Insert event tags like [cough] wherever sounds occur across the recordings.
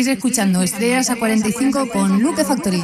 Estáis escuchando Estrellas a 45 con Luke Factory.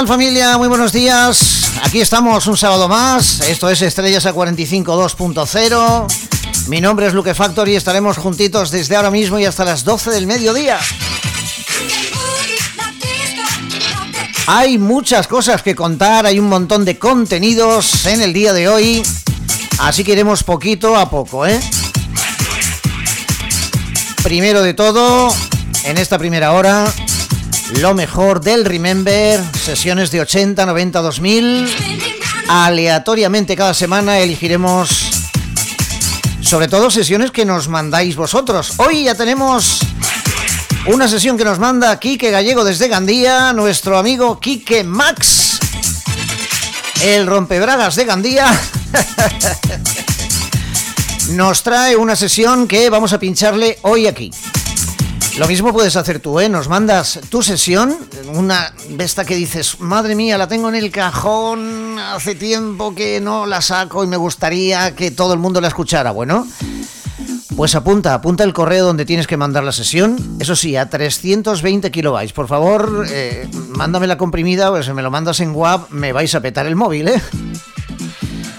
Tal familia? Muy buenos días. Aquí estamos un sábado más. Esto es Estrellas a 45 2.0. Mi nombre es Luke Factory y estaremos juntitos desde ahora mismo y hasta las 12 del mediodía. Hay muchas cosas que contar, hay un montón de contenidos en el día de hoy. Así que iremos poquito a poco, ¿eh? Primero de todo, en esta primera hora, lo mejor del Remember, sesiones de 80, 90, 2000. Aleatoriamente cada semana elegiremos sobre todo sesiones que nos mandáis vosotros. Hoy ya tenemos una sesión que nos manda Quique Gallego desde Gandía, nuestro amigo Quique Max, el rompebragas de Gandía. [laughs] Nos trae una sesión que vamos a pincharle hoy aquí. Lo mismo puedes hacer tú, ¿eh? Nos mandas tu sesión, una besta que dices, madre mía, la tengo en el cajón, hace tiempo que no la saco y me gustaría que todo el mundo la escuchara. Bueno, pues apunta, apunta el correo donde tienes que mandar la sesión. Eso sí, a 320 kilobytes. Por favor, eh, mándame la comprimida, o si me lo mandas en WAP, me vais a petar el móvil, ¿eh?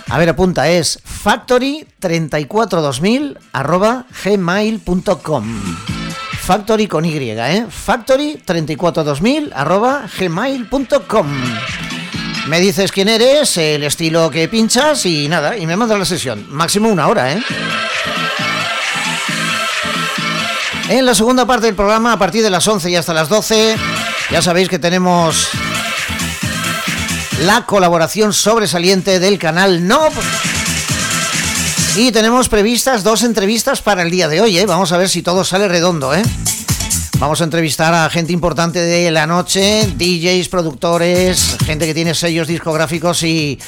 A ver, apunta, es factory342000 arroba gmail.com. Factory con Y, ¿eh? Factory342000 arroba gmail.com. Me dices quién eres, el estilo que pinchas y nada, y me mandas la sesión. Máximo una hora, ¿eh? En la segunda parte del programa, a partir de las 11 y hasta las 12, ya sabéis que tenemos la colaboración sobresaliente del canal NOB. Y tenemos previstas dos entrevistas para el día de hoy, ¿eh? Vamos a ver si todo sale redondo, ¿eh? Vamos a entrevistar a gente importante de la noche, DJs, productores, gente que tiene sellos discográficos y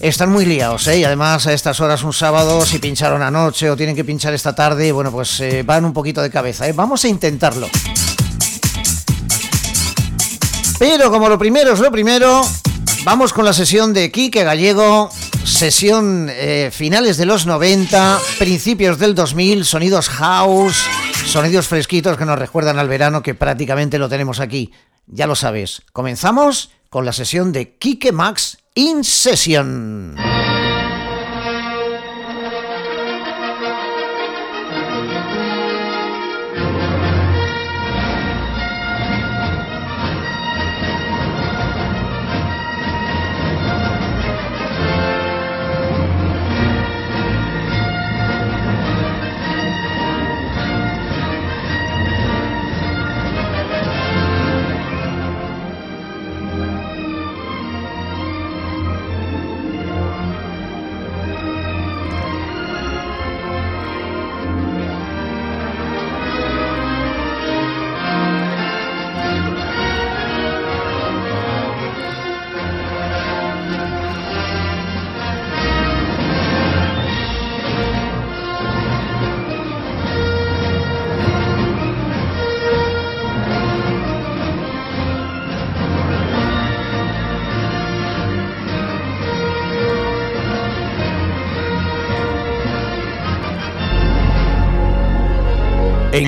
están muy liados, ¿eh? Y además a estas horas un sábado, si pincharon anoche o tienen que pinchar esta tarde, bueno, pues eh, van un poquito de cabeza, ¿eh? Vamos a intentarlo. Pero como lo primero es lo primero, vamos con la sesión de Quique Gallego, sesión eh, finales de los 90, principios del 2000, sonidos house, sonidos fresquitos que nos recuerdan al verano que prácticamente lo tenemos aquí. Ya lo sabes, comenzamos con la sesión de Quique Max In Session.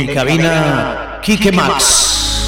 En cabina, Quique Max.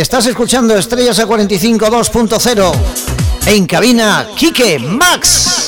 Estás escuchando Estrellas a 45 2.0. En cabina, Quique Max.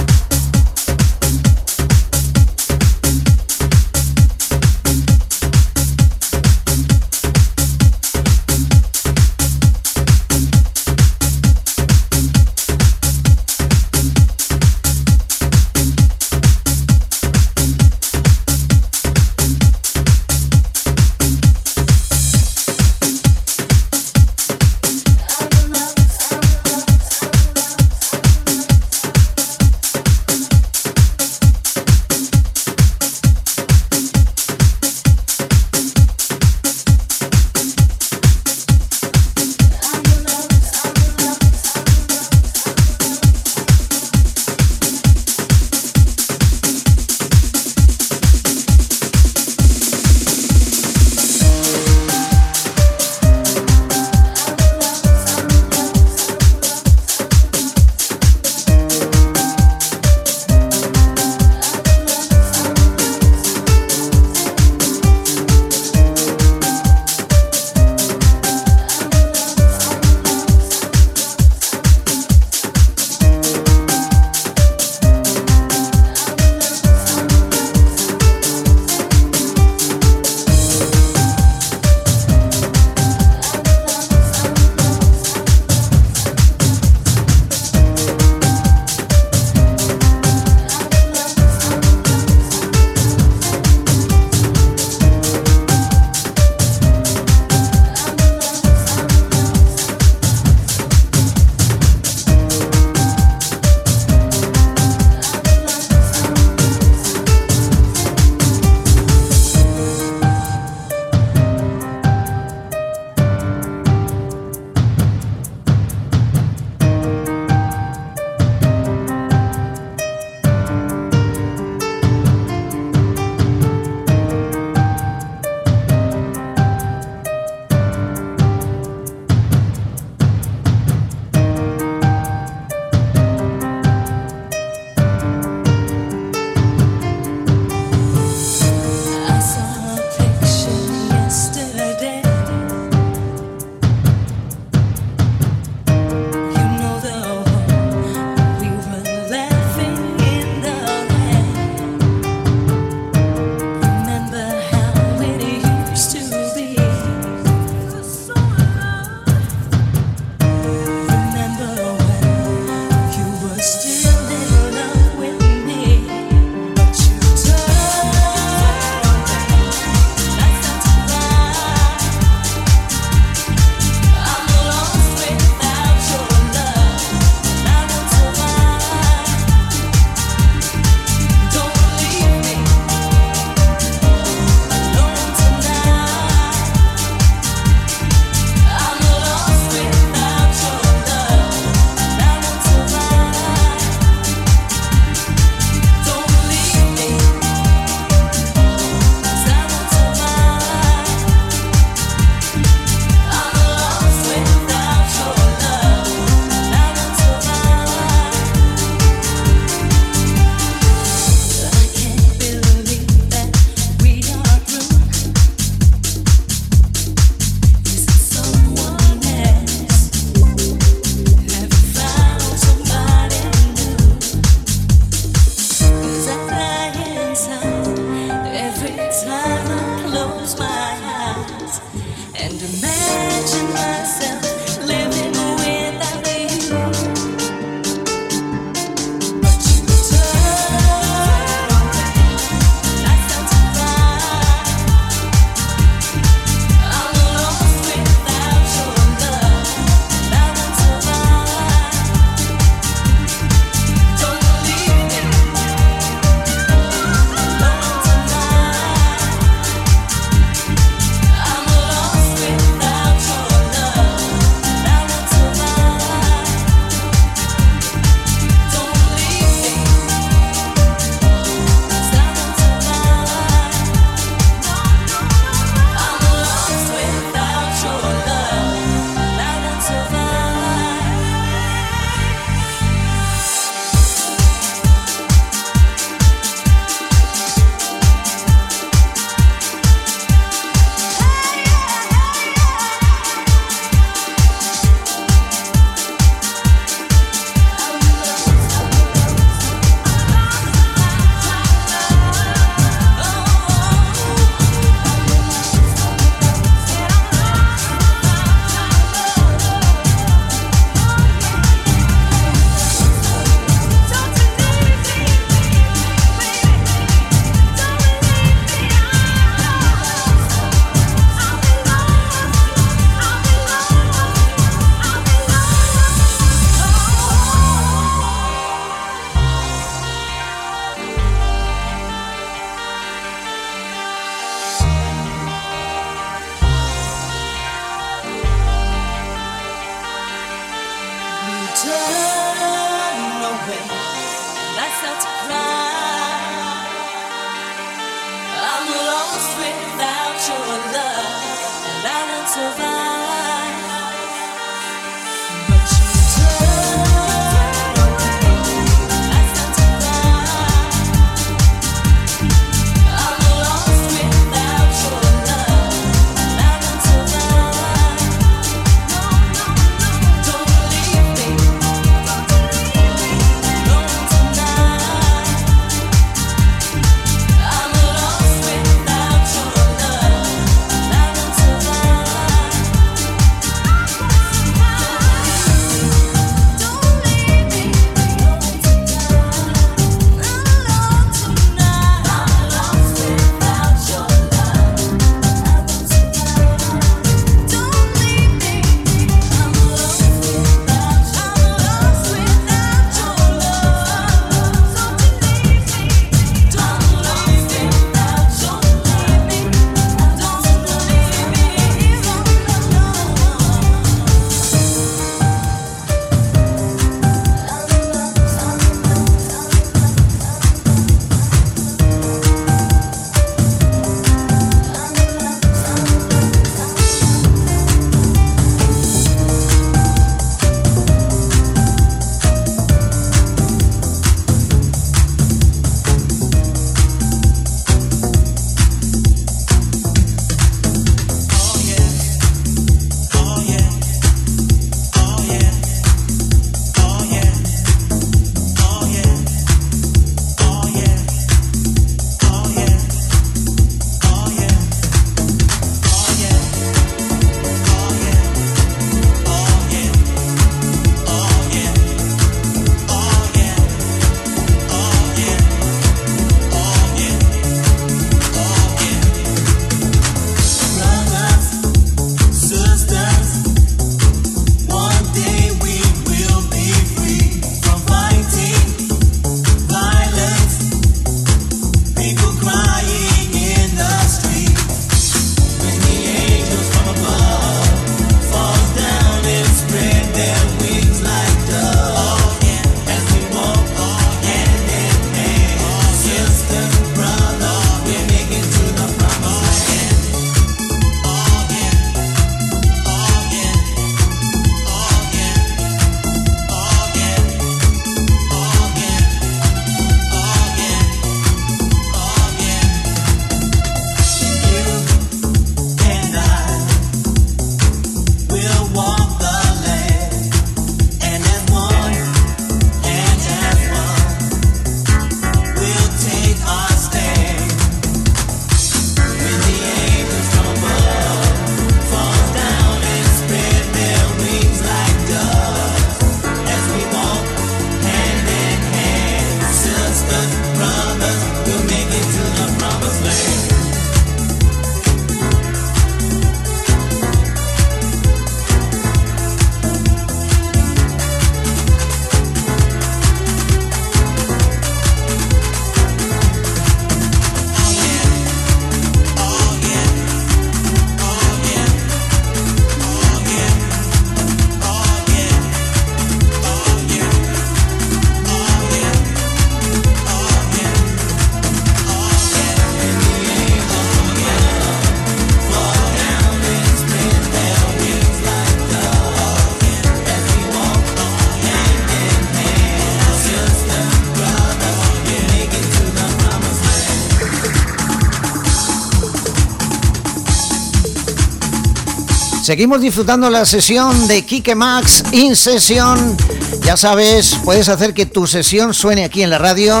Seguimos disfrutando la sesión de Kike Max In Session. Ya sabes, puedes hacer que tu sesión suene aquí en la radio.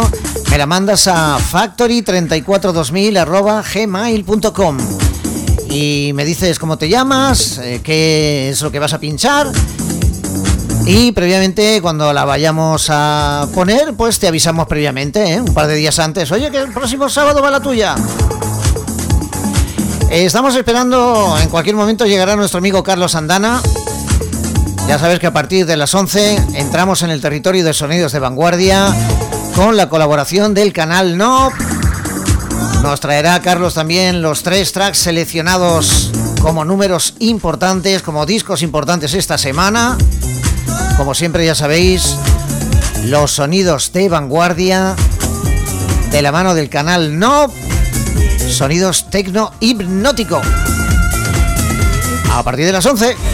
Me la mandas a factory342000 arroba gmail.com y me dices cómo te llamas, eh, qué es lo que vas a pinchar. Y previamente, cuando la vayamos a poner, pues te avisamos previamente, ¿eh? un par de días antes. Oye, que el próximo sábado va la tuya. Eh, Estamos esperando, en cualquier momento llegará nuestro amigo Carlos Andana. Ya sabes que a partir de las 11 entramos en el territorio de sonidos de vanguardia con la colaboración del canal NOP. Nos traerá Carlos también los tres tracks seleccionados como números importantes, como discos importantes esta semana, Como siempre ya sabéis, los sonidos de vanguardia de la mano del canal No, sonidos tecno hipnótico. A partir de las 11.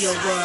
your world.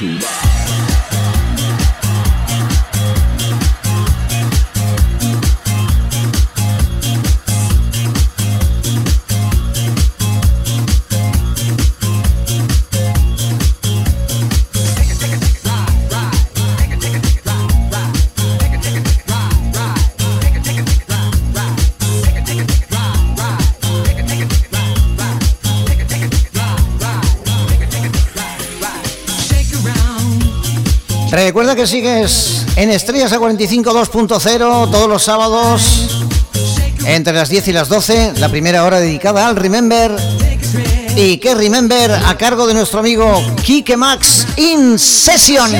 to que sigues en Estrellas a 45 2.0 todos los sábados entre las 10 y las 12, la primera hora dedicada al Remember y que Remember a cargo de nuestro amigo Kike Max in session.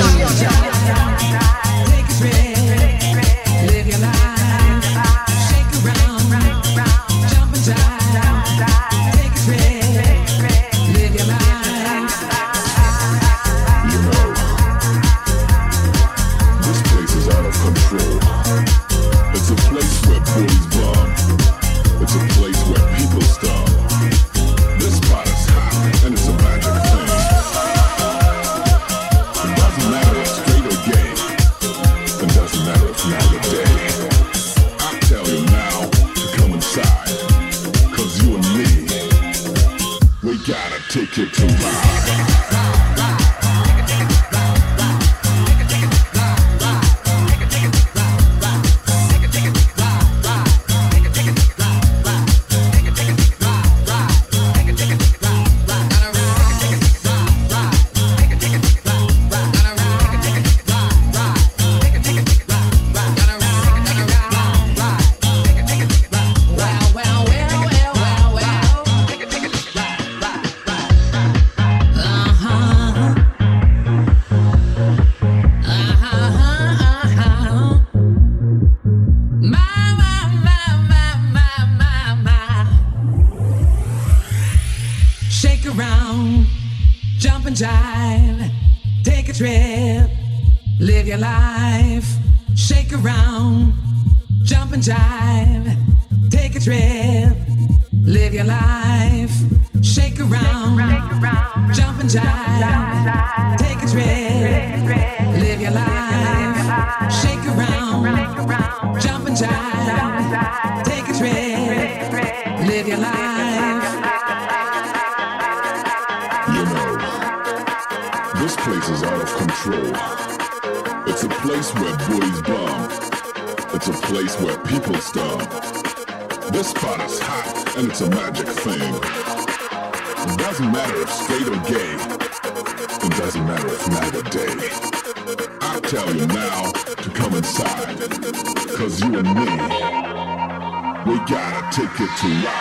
get to rock.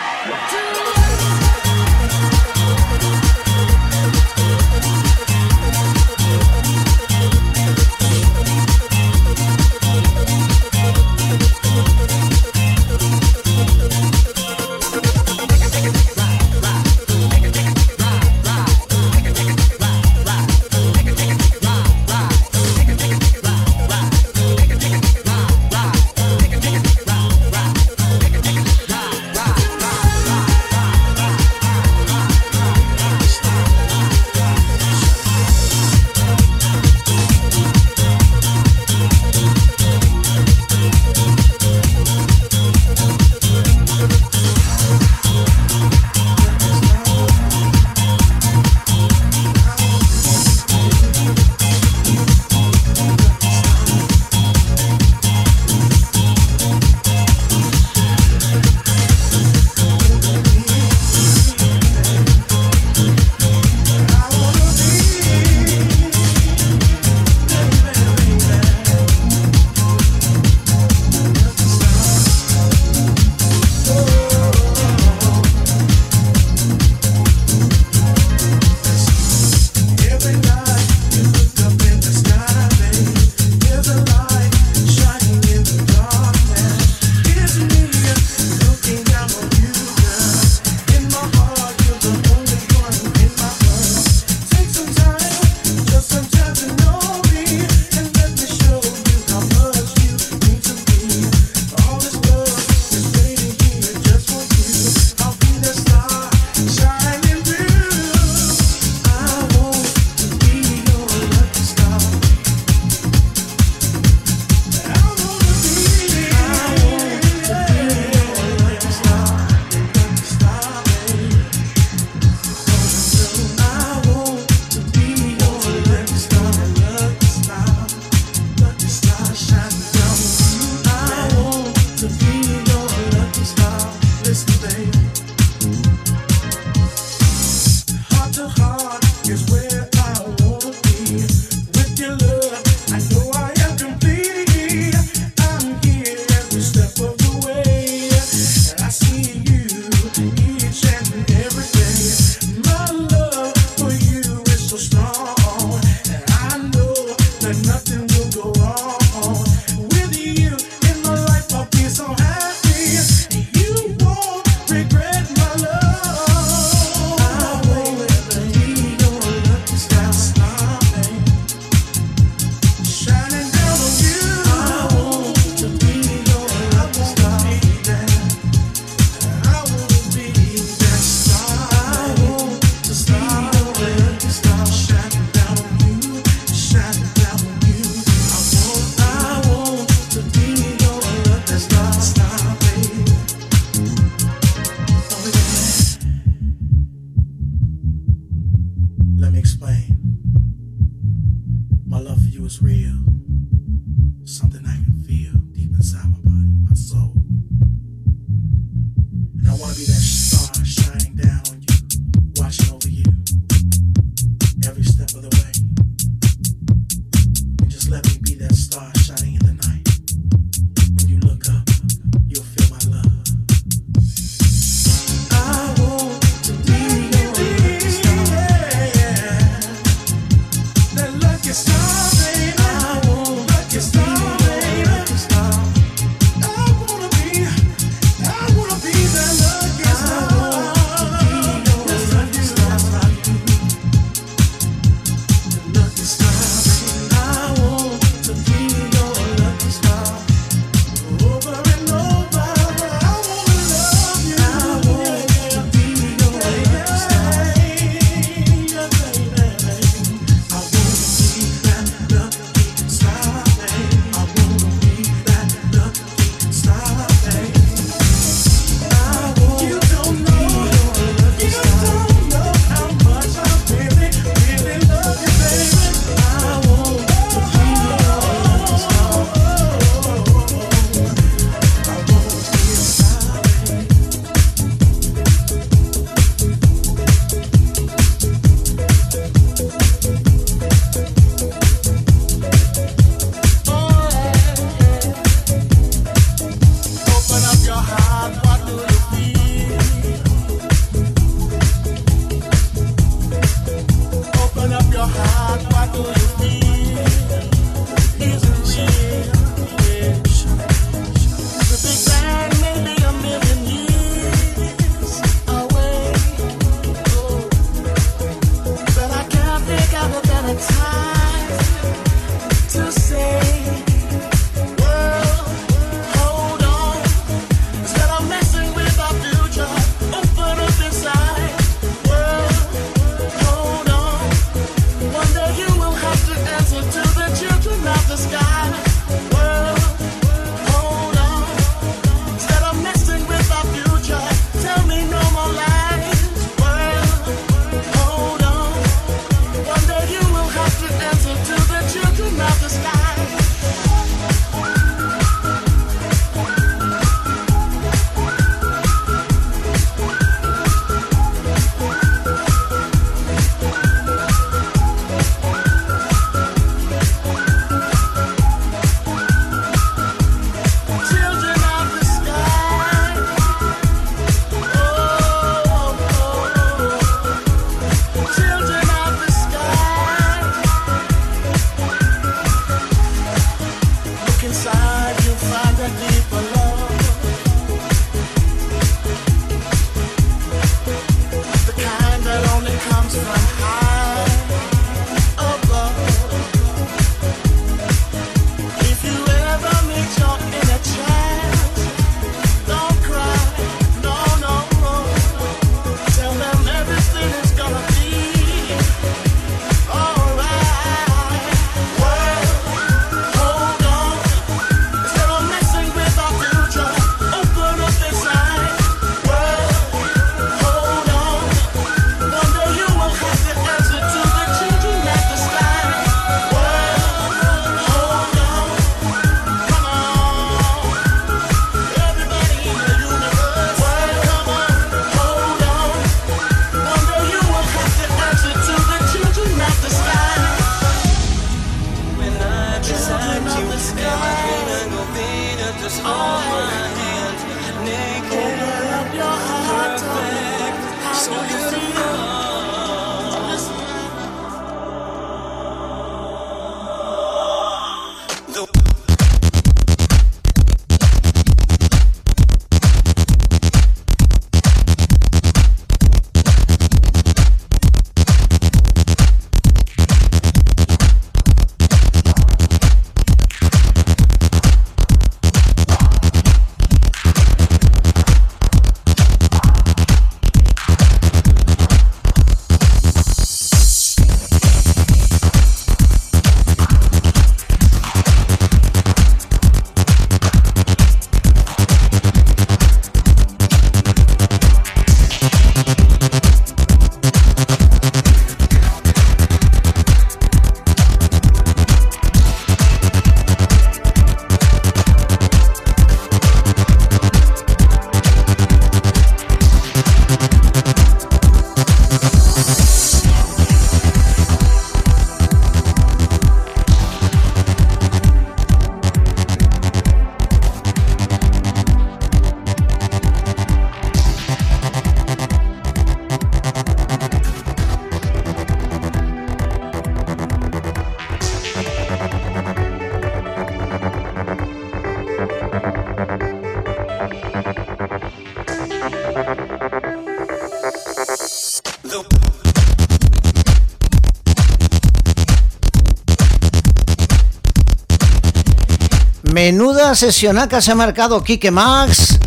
Sesionaca se ha marcado Kike Max.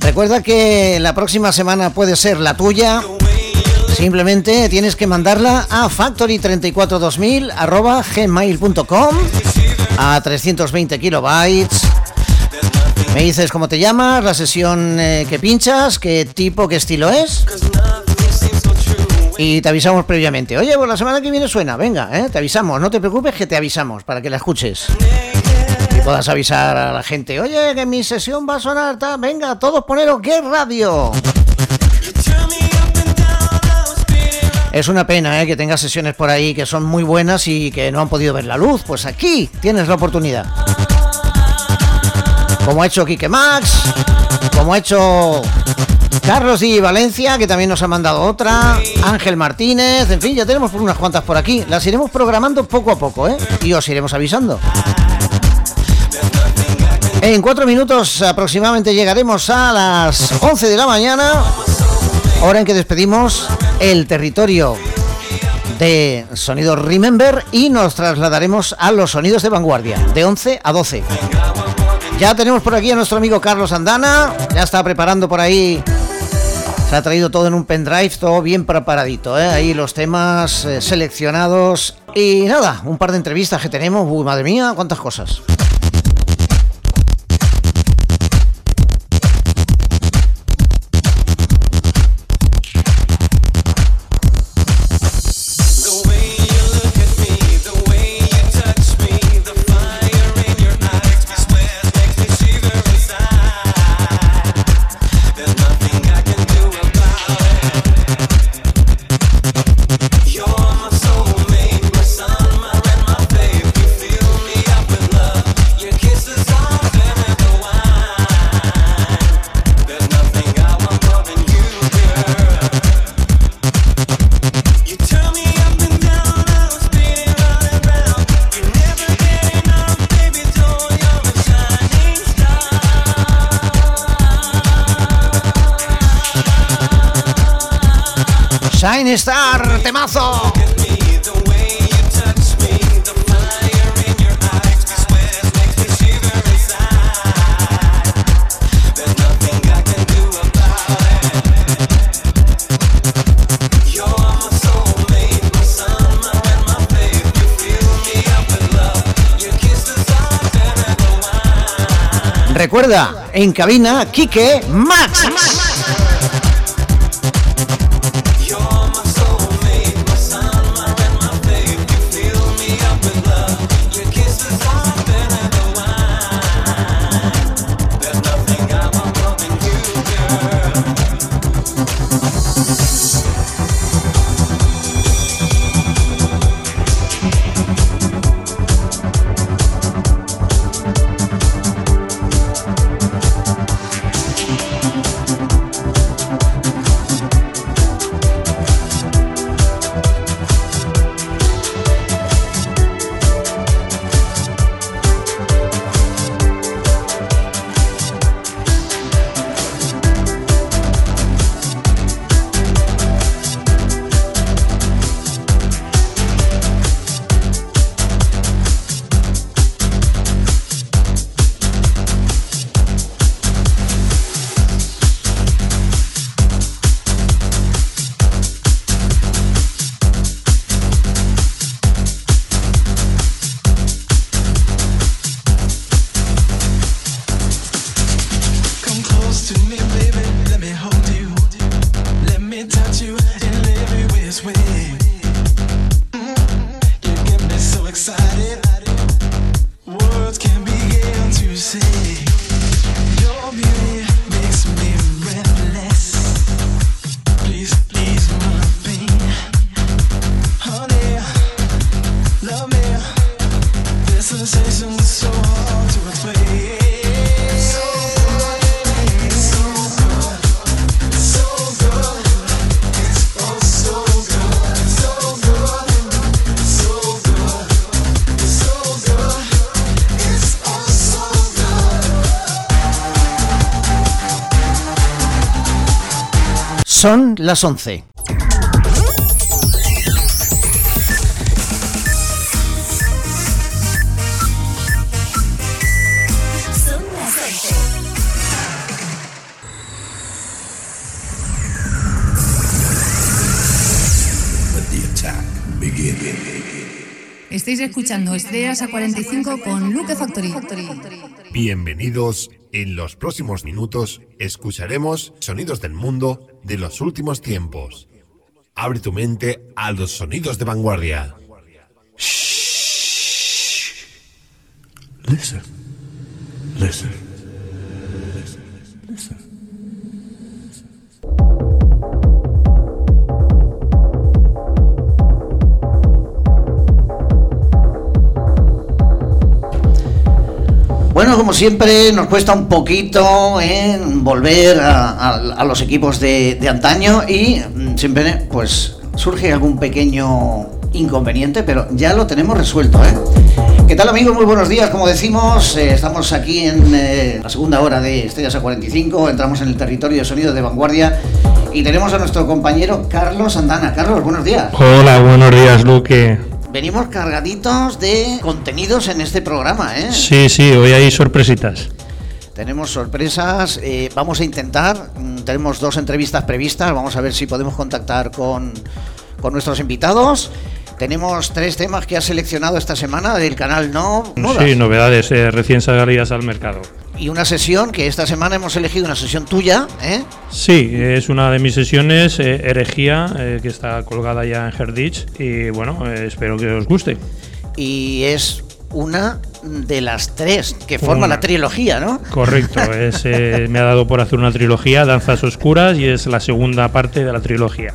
Recuerda que la próxima semana puede ser la tuya. Simplemente tienes que mandarla a factory342000 arroba gmail.com a 320 kilobytes. Me dices cómo te llamas, la sesión eh, que pinchas, qué tipo, qué estilo es. Y te avisamos previamente. Oye, pues la semana que viene suena, venga, ¿eh? te avisamos, no te preocupes que te avisamos para que la escuches. Puedas avisar a la gente, oye, que mi sesión va a sonar, ta, venga, todos poneros que radio. Es una pena ¿eh? que tengas sesiones por ahí que son muy buenas y que no han podido ver la luz. Pues aquí tienes la oportunidad. Como ha hecho Quique Max, como ha hecho Carlos y Valencia, que también nos ha mandado otra, Ángel Martínez, en fin, ya tenemos unas cuantas por aquí. Las iremos programando poco a poco, ¿eh? Y os iremos avisando. En cuatro minutos aproximadamente llegaremos a las 11 de la mañana, hora en que despedimos el territorio de sonidos Remember y nos trasladaremos a los sonidos de vanguardia, de 11 a 12. Ya tenemos por aquí a nuestro amigo Carlos Andana, ya está preparando por ahí, se ha traído todo en un pendrive, todo bien preparadito, ¿eh? ahí los temas eh, seleccionados y nada, un par de entrevistas que tenemos, uy, madre mía, cuántas cosas. Recuerda, en cabina, Quique Max. Las 11. Estáis escuchando Estrellas a 45 con Luke Factory. Bienvenidos. En los próximos minutos escucharemos sonidos del mundo de los últimos tiempos. Abre tu mente a los sonidos de vanguardia. Listen. Listen. Listen. Bueno, como siempre, nos cuesta un poquito ¿eh? volver a, los equipos de, antaño y mm, siempre pues surge algún pequeño inconveniente, pero ya lo tenemos resuelto. ¿eh? ¿Qué tal amigos? Muy buenos días. Como decimos, eh, estamos aquí en eh, la segunda hora de Estrellas a 45, entramos en el territorio de sonido de vanguardia y tenemos a nuestro compañero Carlos Andana. Carlos, buenos días. Hola, buenos días, Luque. Venimos cargaditos de contenidos en este programa, ¿eh? Sí, sí, hoy hay sorpresitas. Tenemos sorpresas, eh, vamos a intentar, mm, tenemos dos entrevistas previstas, vamos a ver si podemos contactar con, con nuestros invitados. Tenemos tres temas que has seleccionado esta semana del canal No Modas. Sí, novedades eh, recién salidas al mercado. Y una sesión que esta semana hemos elegido, una sesión tuya, ¿eh? Sí, es una de mis sesiones, eh, Herejía, eh, que está colgada ya en Herditch. Y bueno, eh, espero que os guste. Y es una de las tres que forma Una. la trilogía, ¿no? Correcto, [laughs] es, eh, me ha dado por hacer una trilogía, Danzas Oscuras, y es la segunda parte de la trilogía.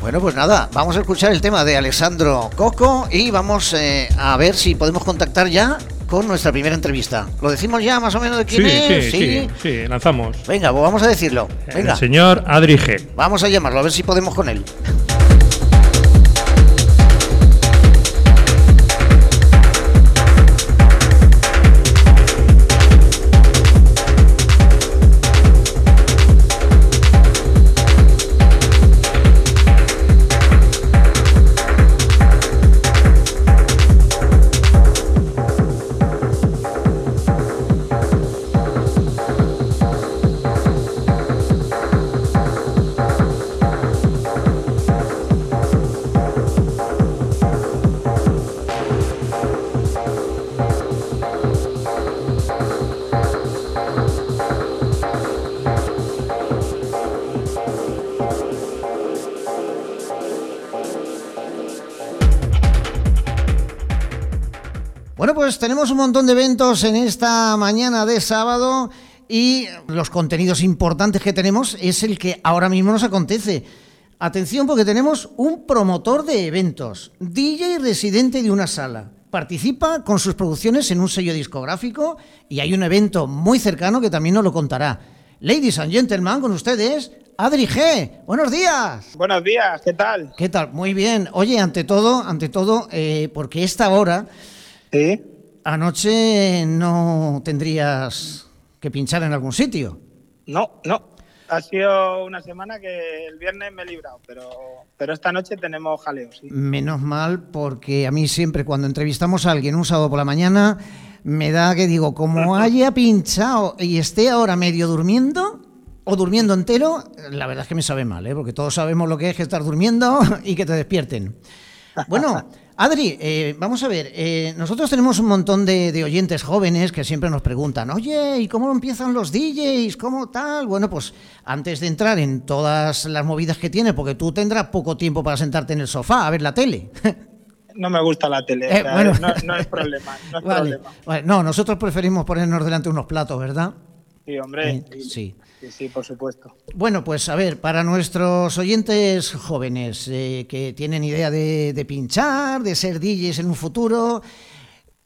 Bueno, pues nada, vamos a escuchar el tema de Alessandro Coco y vamos a ver si podemos contactar ya con nuestra primera entrevista. ¿Lo decimos ya más o menos de quién Sí, es? sí, sí, sí, lanzamos. Venga, pues vamos a decirlo. Venga, El señor Adri G. vamos a llamarlo, a ver si podemos con él. Bueno, pues tenemos un montón de eventos en esta mañana de sábado y los contenidos importantes que tenemos es el que ahora mismo nos acontece. Atención porque tenemos un promotor de eventos, DJ residente de una sala. Participa con sus producciones en un sello discográfico y hay un evento muy cercano que también nos lo contará. Ladies and gentlemen, con ustedes, Adri G. Buenos días. Buenos días, ¿qué tal? ¿Qué tal? Muy bien. Oye, ante todo, ante todo, eh, porque esta hora, anoche no tendrías que pinchar en algún sitio. No, no. Ha sido una semana que el viernes me he librado, pero, pero esta noche tenemos jaleo, sí. Menos mal, porque a mí siempre cuando entrevistamos a alguien un sábado por la mañana, me da que digo, como [laughs] haya pinchado y esté ahora medio durmiendo o durmiendo entero, la verdad es que me sabe mal, ¿eh? porque todos sabemos lo que es que estar durmiendo [laughs] y que te despierten. Bueno, [laughs] Adri, eh, vamos a ver, eh, nosotros tenemos un montón de, de oyentes jóvenes que siempre nos preguntan, oye, ¿y cómo empiezan los DJs? ¿Cómo tal? Bueno, pues antes de entrar en todas las movidas que tiene, porque tú tendrás poco tiempo para sentarte en el sofá a ver la tele. [laughs] No me gusta la tele, Eh, bueno. no, no es problema, no es [laughs] Vale, problema. vale. No, nosotros preferimos ponernos delante unos platos, ¿verdad? Sí, hombre, Eh, sí. Sí, sí, por supuesto. Bueno, pues a ver, para nuestros oyentes jóvenes eh, que tienen idea de, de pinchar, de ser DJs en un futuro,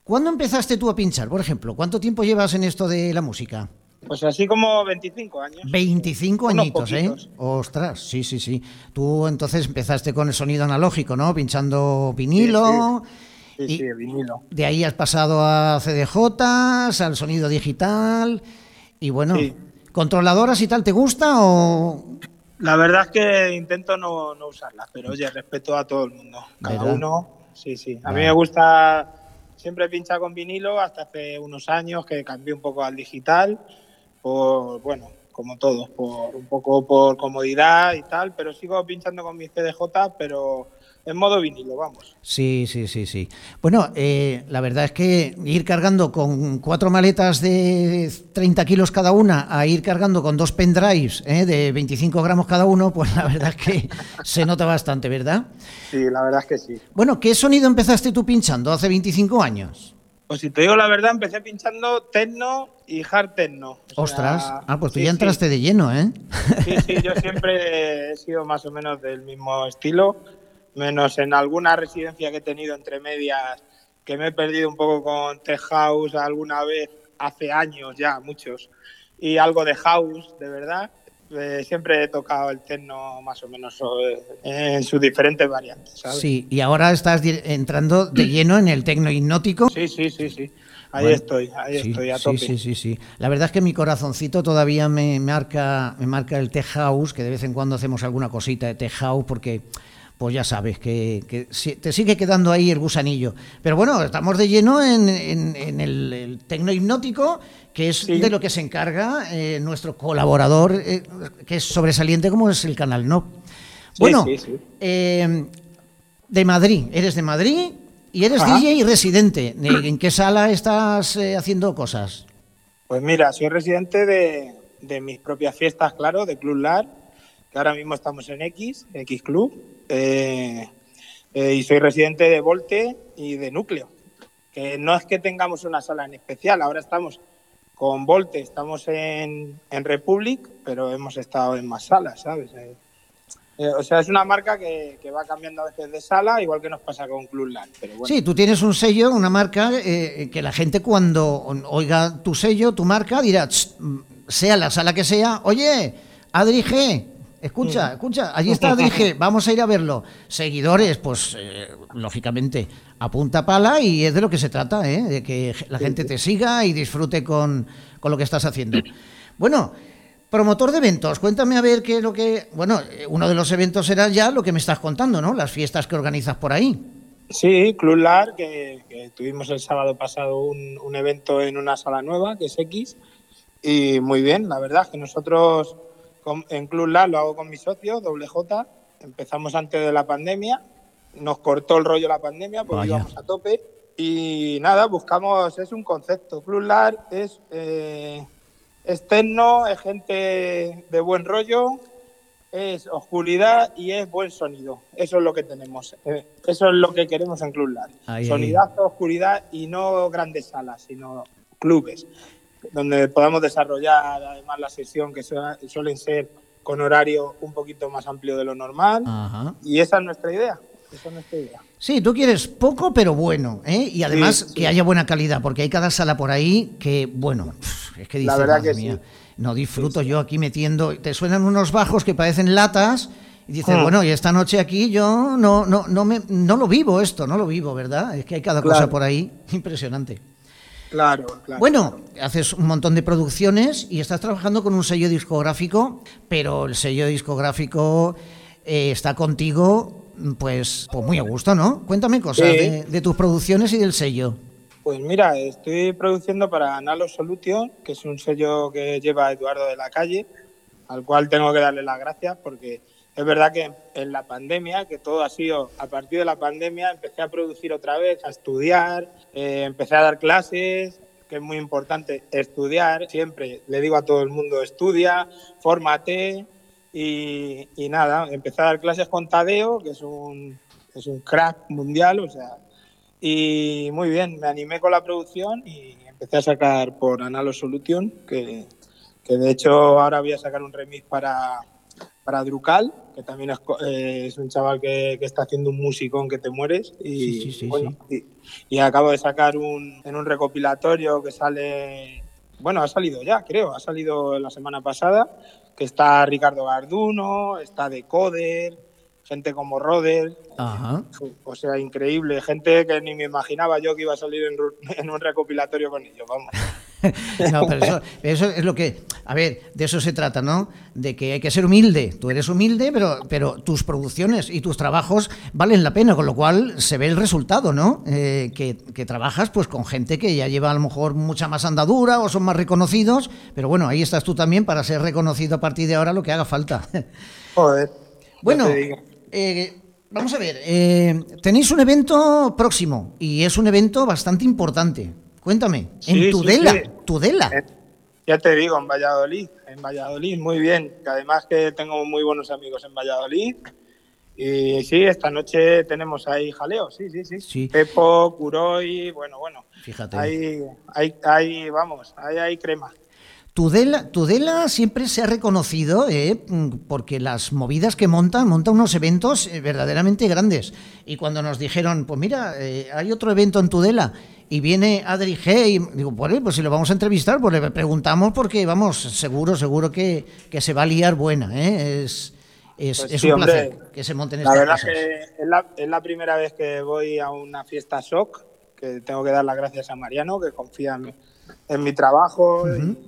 ¿cuándo empezaste tú a pinchar, por ejemplo? ¿Cuánto tiempo llevas en esto de la música? Pues así como 25 años. 25 Unos añitos, ¿eh? Ostras, sí, sí, sí. Tú entonces empezaste con el sonido analógico, ¿no? Pinchando vinilo. Sí, y sí, vinilo. De ahí has pasado a CDJs, al sonido digital. Y bueno, Sí. ¿Controladoras y tal te gusta o...? La verdad es que intento no, no usarlas, pero oye, respeto a todo el mundo. Cada ¿Verdad? uno, sí, sí. A mí Vale. me gusta, siempre pinchar con vinilo, hasta hace unos años que cambié un poco al digital, por, bueno, como todos, por un poco por comodidad y tal, pero sigo pinchando con mi CDJ, pero en modo vinilo, vamos. Sí, sí, sí, sí. Bueno, eh, la verdad es que ir cargando con cuatro maletas de 30 kilos cada una a ir cargando con dos pendrives eh, de 25 gramos cada uno, pues la verdad es que [laughs] se nota bastante, ¿verdad? Sí, la verdad es que sí. Bueno, ¿qué sonido empezaste tú pinchando hace 25 años? Pues si te digo la verdad, empecé pinchando techno y hard techno. O sea, Ostras, ah, pues tú sí, ya sí. entraste de lleno, ¿eh? Sí, sí, yo siempre he sido más o menos del mismo estilo, menos en alguna residencia que he tenido entre medias, que me he perdido un poco con tech house alguna vez, hace años ya, muchos, y algo de house, de verdad. Eh, siempre he tocado el techno más o menos eh, en sus diferentes variantes, ¿sabes? Sí, y ahora estás entrando de lleno en el tecno hipnótico. Sí, sí, sí, sí. Ahí Bueno, estoy, ahí sí, estoy a sí, tope. Sí, sí, sí. La verdad es que mi corazoncito todavía me marca, me marca el tech house, que de vez en cuando hacemos alguna cosita de tech house, porque pues ya sabes que, te sigue quedando ahí el gusanillo. Pero bueno, estamos de lleno en, en- en el, el tecno hipnótico, que es de lo que se encarga eh, nuestro colaborador, eh, que es sobresaliente como es el canal No. Bueno, sí, sí. eh, de Madrid, eres de Madrid y eres Ajá. DJ y residente. ¿De- ¿En qué sala estás eh, haciendo cosas? Pues mira, soy residente de, de mis propias fiestas, claro, de Club LAR, ahora mismo estamos en X, X Club, eh, eh, y soy residente de Volte y de Núcleo, que no es que tengamos una sala en especial, ahora estamos con Volte, estamos en, en Republic, pero hemos estado en más salas, ¿sabes? Eh, eh, o sea, es una marca que, que va cambiando a veces de sala, igual que nos pasa con Club LAR, pero bueno. Sí, tú tienes un sello, una marca, que la gente cuando oiga tu sello, tu marca, dirá, "Tss, mm, sea la sala que sea, oye, Adri G, escucha, escucha, allí está [laughs] G, vamos a ir a verlo. Seguidores, pues eh, lógicamente, a punta pala y es de lo que se trata, ¿eh? de que la gente te siga y disfrute con, con lo que estás haciendo. Bueno, promotor de eventos, cuéntame a ver qué es lo que... Bueno, eh, uno de los eventos será ya lo que me estás contando, ¿no? Las fiestas que organizas por ahí. Sí, Club LAR, que, que tuvimos el sábado pasado un, un evento en una sala nueva, que es X, y muy bien, la verdad, que nosotros con- en Club LAR lo hago con mi socio, doble J, empezamos antes de la pandemia, nos cortó el rollo la pandemia, porque Vaya. íbamos a tope, y nada, buscamos, es un concepto, Club LAR es, eh, es gente de buen rollo, es oscuridad y es buen sonido. Eso es lo que tenemos. Eh, Eso es lo que queremos en Club LAR. Sonidazo, oscuridad y no grandes salas, sino clubes, donde podamos desarrollar además la sesión que su- suelen ser con horario un poquito más amplio de lo normal. Ajá. Y esa es nuestra idea. Esa es nuestra idea. Sí, tú quieres poco pero bueno, ¿eh? Y además Sí, sí. que haya buena calidad, porque hay cada sala por ahí que, bueno, es que dices, La verdad "Madre que mía, sí. no disfruto yo aquí metiendo, te suenan unos bajos que parecen latas y dices, Hmm. bueno, y esta noche aquí yo no, no, no, me, no lo vivo esto, no lo vivo, ¿verdad? Es que hay cada cosa por ahí [laughs] impresionante. Claro, claro. Bueno, haces un montón de producciones y estás trabajando con un sello discográfico, pero el sello discográfico eh, está contigo, pues, pues muy a gusto, ¿no? Cuéntame cosas Sí. de, de tus producciones y del sello. Pues mira, estoy produciendo para Nalo Solution, que es un sello que lleva Eduardo de la Calle, al cual tengo que darle las gracias porque es verdad que en la pandemia, que todo ha sido a partir de la pandemia, empecé a producir otra vez, a estudiar, eh, empecé a dar clases, que es muy importante estudiar. Siempre le digo a todo el mundo, estudia, fórmate y, nada, empecé a dar clases con Tadeo, que es un, es un crack mundial, o sea, y muy bien, me animé con la producción y empecé a sacar por Analo Solution, que, que de hecho ahora voy a sacar un remix para, para Drucal, que también es, eh, es un chaval que, que está haciendo un musicón que te mueres. Y, Sí, sí, sí, bueno, y, y acabo de sacar un, en un recopilatorio que sale, bueno, ha salido ya, creo, ha salido la semana pasada, que está Ricardo Garduno, está Decoder, gente como Roder, Ajá. o sea, increíble, gente que ni me imaginaba yo que iba a salir en, en un recopilatorio con ellos, vamos. [laughs] [laughs] No, pero eso, eso es lo que. A ver, de eso se trata, ¿no? De que hay que ser humilde. Tú eres humilde, pero, pero tus producciones y tus trabajos valen la pena, con lo cual se ve el resultado, ¿no? Eh, que, que trabajas pues con gente que ya lleva a lo mejor mucha más andadura o son más reconocidos, pero bueno, ahí estás tú también para ser reconocido a partir de ahora lo que haga falta. [laughs] Joder. Bueno, eh, vamos a ver, eh, tenéis un evento próximo y es un evento bastante importante. Cuéntame, en sí, Tudela, sí. Tudela. Eh, Ya te digo, en Valladolid, en Valladolid, muy bien. Que además que tengo muy buenos amigos en Valladolid. Y sí, esta noche tenemos ahí jaleo, sí, sí, sí. Sí. Pepo, Curoy, bueno, bueno. Fíjate. Ahí, ahí, ahí, vamos, ahí hay crema. Tudela, Tudela siempre se ha reconocido eh, porque las movidas que montan, montan unos eventos eh, verdaderamente grandes. Y cuando nos dijeron, pues mira, eh, hay otro evento en Tudela y viene Adri G, y digo, pues, pues si lo vamos a entrevistar, pues le preguntamos porque vamos, seguro, seguro que, que se va a liar buena. ¿eh? Es, es, Pues es sí, un hombre. placer que se monten La estas verdad cosas. que es la, es la primera vez que voy a una fiesta shock, que tengo que dar las gracias a Mariano, que confía en, mi- en mi trabajo y,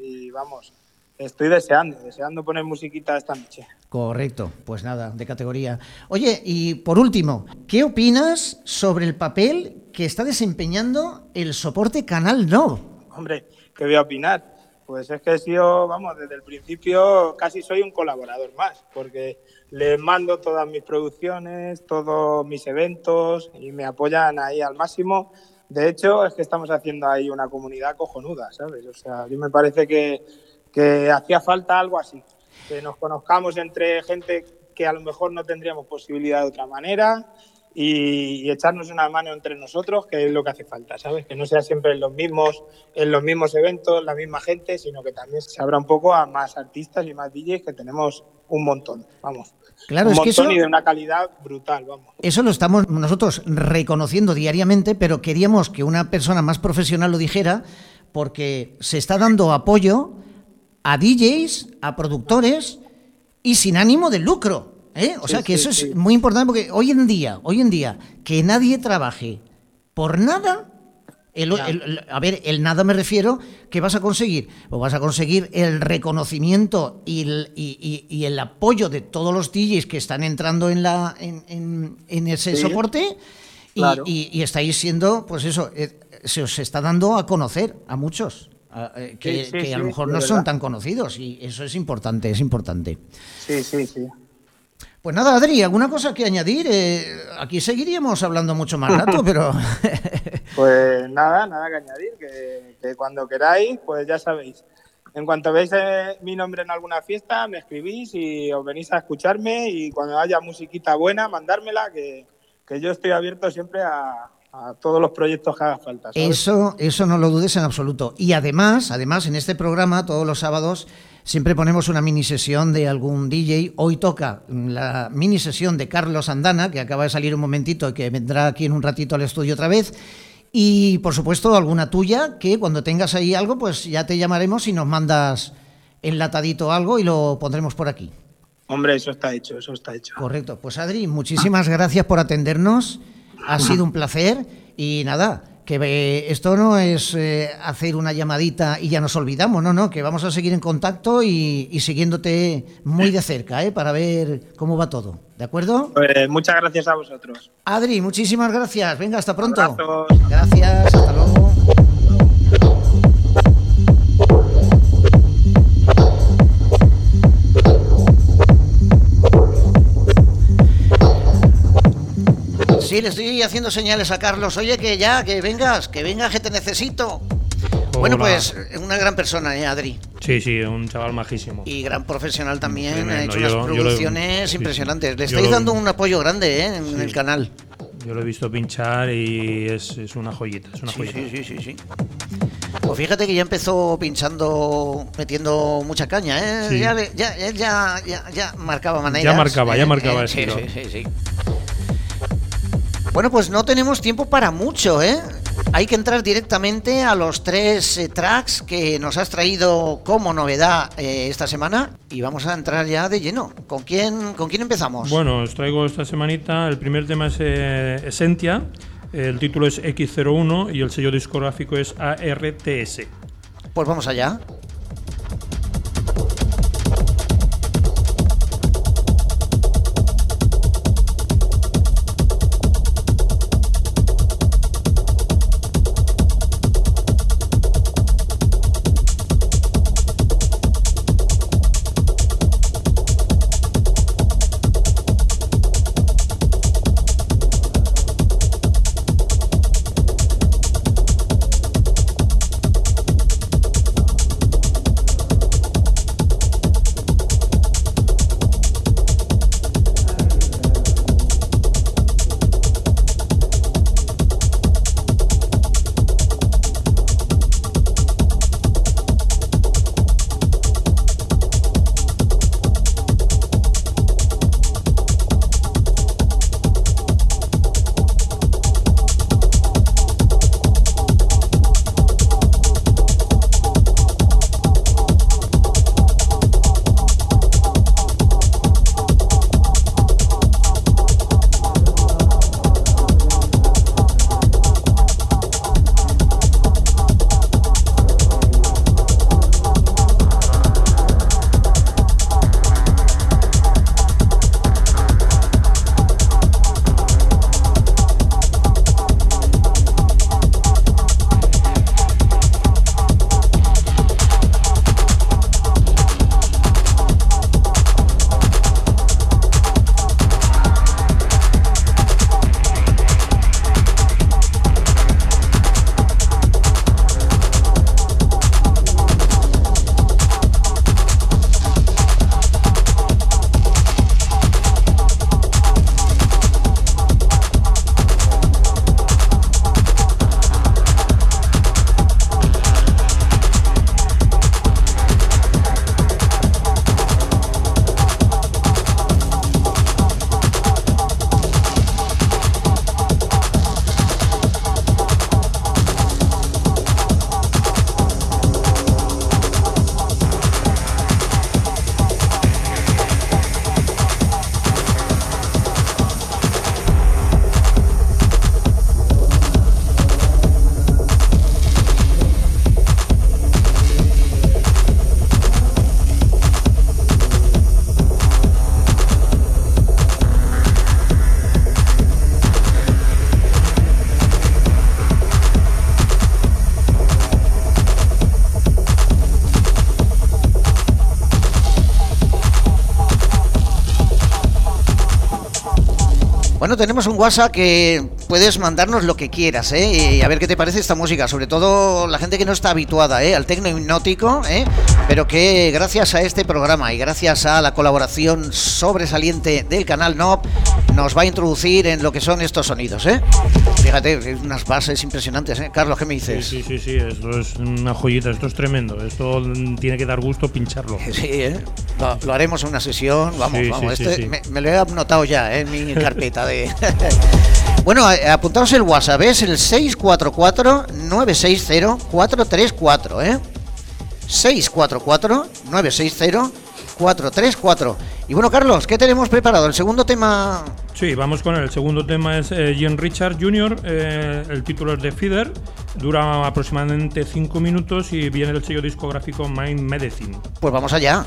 y vamos, estoy deseando, deseando poner musiquita esta noche. Correcto, pues nada, de categoría. Oye, y por último, ¿qué opinas sobre el papel que está desempeñando el soporte Canal No? Hombre, ¿qué voy a opinar? Pues es que he sido, vamos, desde el principio casi soy un colaborador más, porque les mando todas mis producciones, todos mis eventos y me apoyan ahí al máximo. De hecho, es que estamos haciendo ahí una comunidad cojonuda, ¿sabes? O sea, yo me parece que, que hacía falta algo así, que nos conozcamos entre gente que a lo mejor no tendríamos posibilidad de otra manera y, y echarnos una mano entre nosotros, que es lo que hace falta, ¿sabes? Que no sea siempre en los mismos, en los mismos eventos, la misma gente, sino que también se abra un poco a más artistas y más DJs que tenemos un montón, vamos. Claro, un es que eso- y de una calidad brutal, vamos. Eso lo estamos nosotros reconociendo diariamente, pero queríamos que una persona más profesional lo dijera porque se está dando apoyo a DJs, a productores y sin ánimo de lucro. ¿Eh? O Sí, sea que sí, eso sí. es muy importante porque hoy en día, hoy en día, que nadie trabaje por nada. el- Ya. el- el- a ver, el nada me refiero que vas a conseguir, o vas a conseguir el reconocimiento y el, y- y- y el apoyo de todos los DJs que están entrando en la en, en- en ese soporte y, Claro. y- y estáis siendo, pues eso, eh, se os está dando a conocer a muchos a- eh, que, a lo mejor no son tan conocidos y eso es importante, es importante. Sí, sí, sí. Pues nada, Adri, ¿alguna cosa que añadir? Eh, aquí seguiríamos hablando mucho más rato, [laughs] pero Pues nada, nada que añadir, que, que cuando queráis, pues ya sabéis. En cuanto veáis eh, mi nombre en alguna fiesta, me escribís y os venís a escucharme y cuando haya musiquita buena, mandármela, que, que yo estoy abierto siempre a, a todos los proyectos que haga falta. ¿sabes? Eso, eso no lo dudes en absoluto. Y además, además, en este programa, todos los sábados, siempre ponemos una mini sesión de algún DJ. Hoy toca la mini sesión de Carlos Andana, que acaba de salir un momentito y que vendrá aquí en un ratito al estudio otra vez. Y por supuesto, alguna tuya, que cuando tengas ahí algo, pues ya te llamaremos y nos mandas enlatadito algo y lo pondremos por aquí. Hombre, eso está hecho, eso está hecho. Correcto. Pues Adri, muchísimas gracias por atendernos. Ha sido un placer y nada, que eh, esto no es eh, hacer una llamadita y ya nos olvidamos, no, no, que vamos a seguir en contacto y, y siguiéndote muy de cerca, ¿eh? para ver cómo va todo. ¿De acuerdo? Pues muchas gracias a vosotros. Adri, muchísimas gracias. Venga, hasta pronto. Abrazos. Gracias, hasta luego. Sí, le estoy haciendo señales a Carlos. Oye, que ya, que vengas, que vengas, que te necesito. Bueno, pues una gran persona, ¿eh, Adri? Sí, sí, un chaval majísimo. Y gran profesional también. Tremendo. Ha hecho Yo unas lo- producciones sí, impresionantes. Le estáis dando un apoyo grande, ¿eh? En el canal. Yo lo he visto pinchar y es, es una joyita, es una Sí, joyita. sí, sí, sí, sí. Pues fíjate que ya empezó pinchando, metiendo mucha caña, ¿eh? Ya, ya, ya, ya, ya marcaba maneras. Ya marcaba, ya ¿eh? marcaba Eh, sí, estilo. sí, sí, sí. Bueno, pues no tenemos tiempo para mucho, ¿eh? Hay que entrar directamente a los tres eh, tracks que nos has traído como novedad eh, esta semana y vamos a entrar ya de lleno. ¿Con quién, con quién empezamos? Bueno, os traigo esta semanita. El primer tema es eh, Essentia, el título es X01 y el sello discográfico es ARTS. Pues vamos allá. Tenemos un WhatsApp que puedes mandarnos lo que quieras, ¿eh? Y a ver qué te parece esta música, sobre todo la gente que no está habituada, ¿eh? Al tecno hipnótico, ¿eh? Pero que gracias a este programa y gracias a la colaboración sobresaliente del canal NOP nos va a introducir en lo que son estos sonidos, ¿eh? Fíjate, unas bases impresionantes, ¿eh? Carlos, ¿qué me Sí, dices? sí, sí, sí, esto es una joyita, esto es tremendo. Esto tiene que dar gusto pincharlo. [laughs] Sí, ¿eh? Lo, lo haremos en una sesión, vamos, Sí, vamos. sí, sí, este sí. Me, me lo he anotado ya ¿eh? en mi [laughs] carpeta de. [laughs] bueno, apuntaos el WhatsApp, es el 644-960-434, ¿eh? 644-960-434. Y bueno, Carlos, ¿qué tenemos preparado? El segundo tema. Sí, vamos con él. El segundo tema es eh, Richard Jr., eh, el título es The Feeder, dura aproximadamente 5 minutos y viene del sello discográfico Mind Medicine. Pues vamos allá.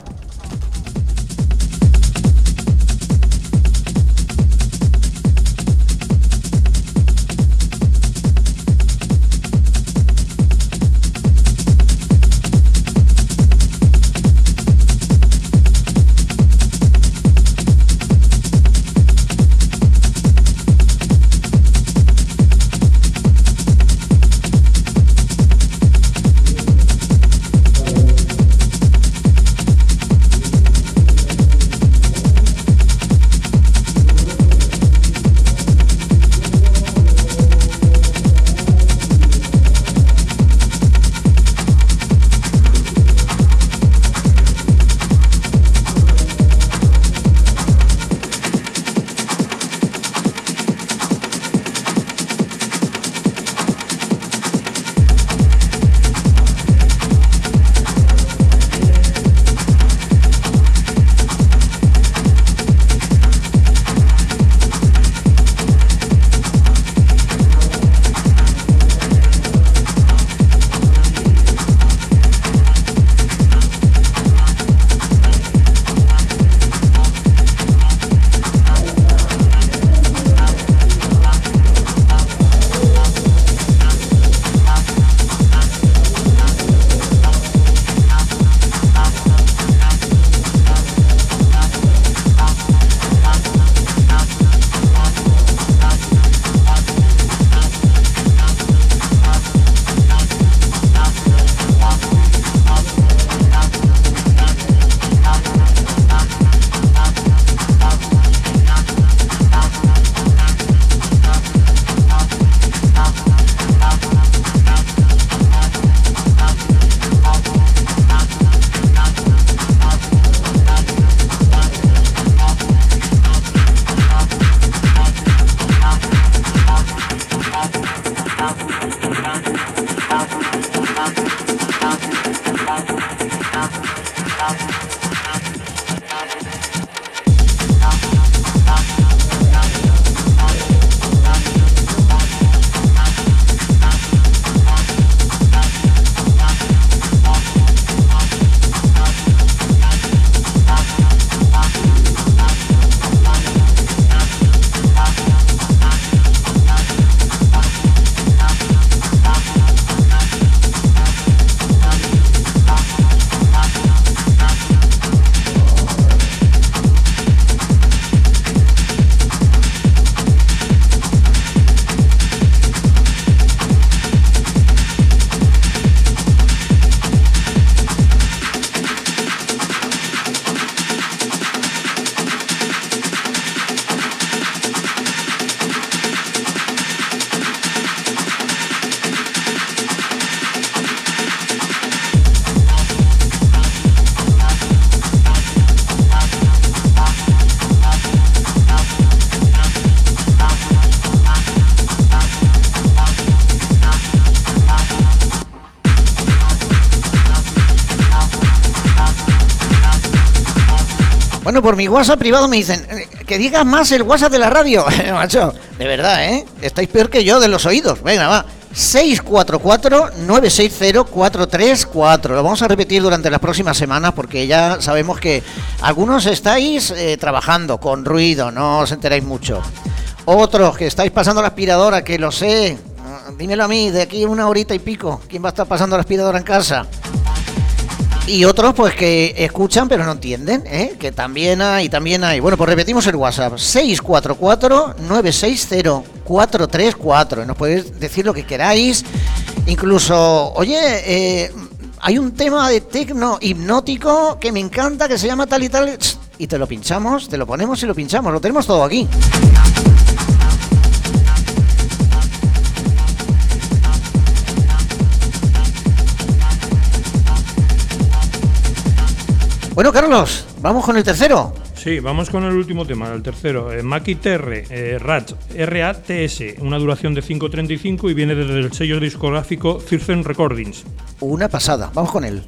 Bueno, por mi WhatsApp privado me dicen eh, que digas más el WhatsApp de la radio. [laughs] Macho, de verdad, ¿eh? Estáis peor que yo de los oídos. Venga, va. 644-960-434. Lo vamos a repetir durante las próximas semanas porque ya sabemos que algunos estáis eh, trabajando con ruido, no os enteráis mucho. Otros que estáis pasando la aspiradora, que lo sé. Ah, Dímelo a mí, de aquí una horita y pico. ¿Quién va a estar pasando la aspiradora en casa? Y otros pues que escuchan pero no entienden, ¿eh? que también hay, también hay. Bueno, pues repetimos el WhatsApp, 644-960-434. Nos podéis decir lo que queráis. Incluso, oye, eh, hay un tema de tecno hipnótico que me encanta, que se llama tal y tal. Y te lo pinchamos, te lo ponemos y lo pinchamos, lo tenemos todo aquí. Bueno, Carlos, vamos con el tercero. Sí, vamos con el último tema, el tercero. Eh, Maki TR, eh, RATS, R-A-T-S, una duración de 5.35 y viene desde el sello discográfico Circen Recordings. Una pasada, vamos con él.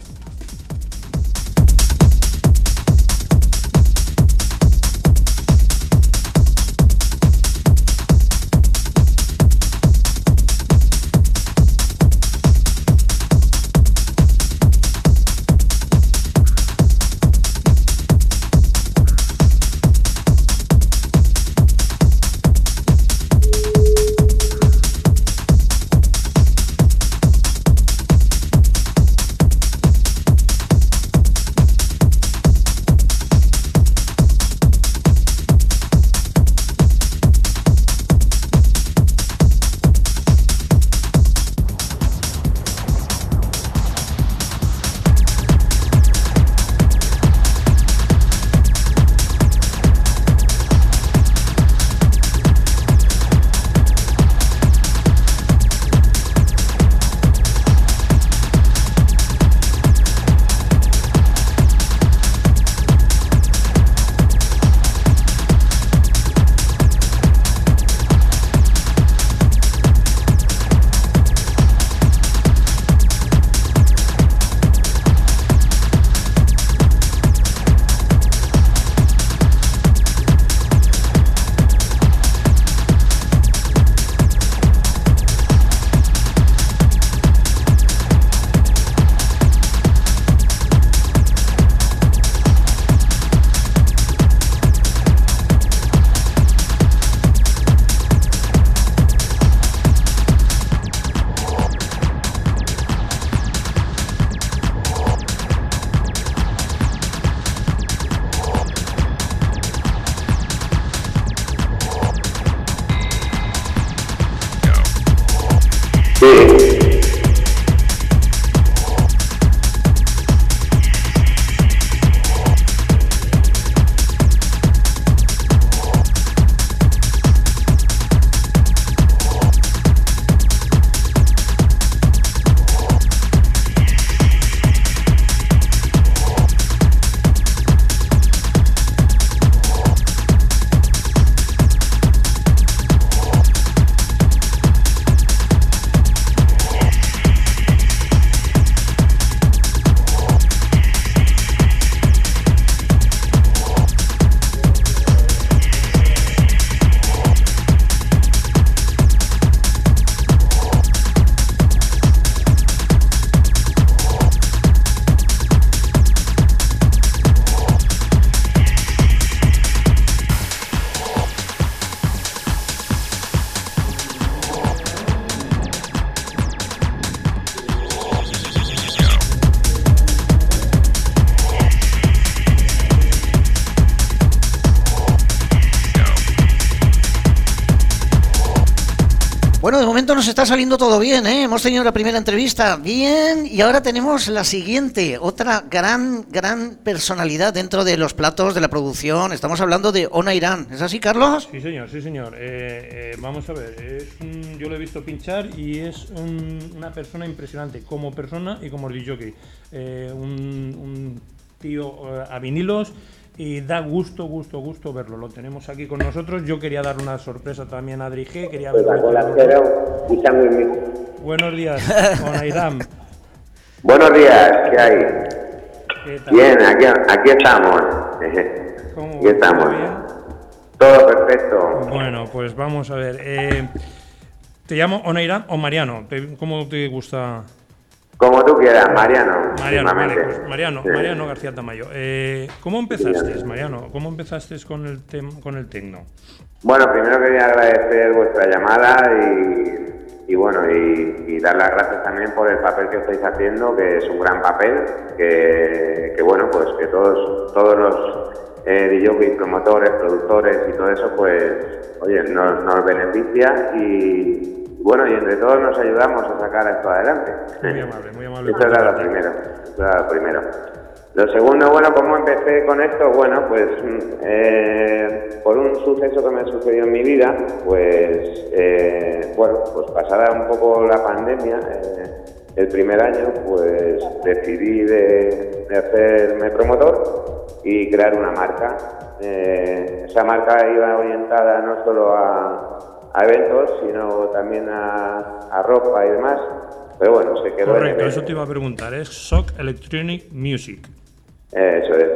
Está saliendo todo bien, ¿eh? Hemos tenido la primera entrevista bien y ahora tenemos la siguiente, otra gran, gran personalidad dentro de los platos de la producción. Estamos hablando de Ona Irán. ¿Es así, Carlos? Sí, señor, sí, señor. Eh, eh, vamos a ver, es un- yo lo he visto pinchar y es un- una persona impresionante, como persona y como DJ. Eh, un, un tío a vinilos y da gusto, gusto, gusto verlo. Lo tenemos aquí con nosotros. Yo quería dar una sorpresa también a Drige, quería Pues. Buenos días, [laughs] Onairam. Buenos días, ¿qué hay? ¿Qué tal? Bien, aquí, aquí estamos. ¿Cómo Aquí estamos. ¿Todo bien? Todo perfecto. Bueno, pues vamos a ver. eh, ¿Te llamo Oneira o Mariano? ¿Cómo te gusta? Como tú quieras, Mariano. Mariano, vale, pues Mariano, Sí. Mariano García Tamayo. Eh, ¿Cómo empezaste, Mariano? ¿Cómo empezaste con el tem- con el tecno? Bueno, primero quería agradecer vuestra llamada y, y bueno, y, y dar las gracias también por el papel que estáis haciendo, que es un gran papel, que, que bueno, pues que todos, todos los eh, DJs, promotores, productores y todo eso, pues, oye, nos, nos beneficia y, bueno, y entre todos nos ayudamos a sacar esto adelante. Muy amable, muy amable. Eso era lo primero, eso era lo segundo, bueno, ¿cómo empecé con esto? Bueno, pues mm, eh, por un suceso que me sucedió en mi vida, pues, eh, bueno, pues pasada un poco la pandemia, eh, el primer año, pues decidí de, de hacerme promotor y crear una marca. Esa marca iba orientada no solo a, a eventos, sino también a, a ropa y demás. Pero bueno, se quedó en Correcto, eventos. eso te iba a preguntar. Es Shock Electronic Music. Eso es.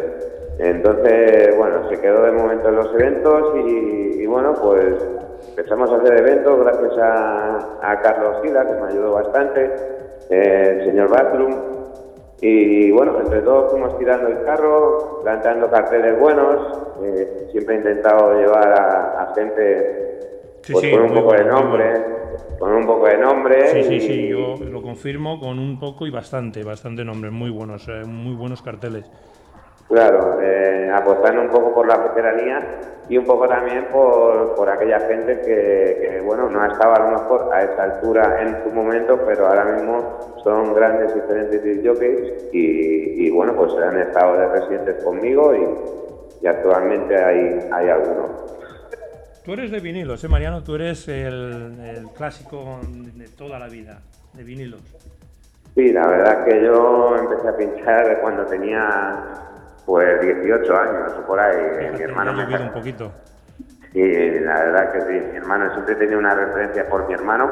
Entonces, bueno, se quedó de momento en los eventos y, y bueno, pues empezamos a hacer eventos gracias a, a Carlos Gila, que me ayudó bastante, eh, el señor Bathroom. Y bueno, entre todos fuimos tirando el carro, plantando carteles buenos. eh, siempre he intentado llevar a, a gente Sí, pues, sí, con un poco de bueno, nombre, con un poco de nombre. Sí, sí, y- sí, yo lo confirmo con un poco y bastante, bastante nombres, muy buenos, eh, muy buenos carteles. Claro, eh, apostando un poco por la veteranía y un poco también por, por aquella gente que, que, bueno, no estaba a lo mejor a esa altura en su momento, pero ahora mismo son grandes diferentes jockeys y, y, bueno, pues han estado de residentes conmigo y, y actualmente hay, hay algunos. Tú eres de vinilos, ¿eh, Mariano? Tú eres el, el clásico de toda la vida, de vinilos. Sí, la verdad que yo empecé a pinchar cuando tenía pues 18 años o por ahí. mi hermano me un poquito. Sí, la verdad que sí. Mi hermano siempre tenía una referencia por mi hermano,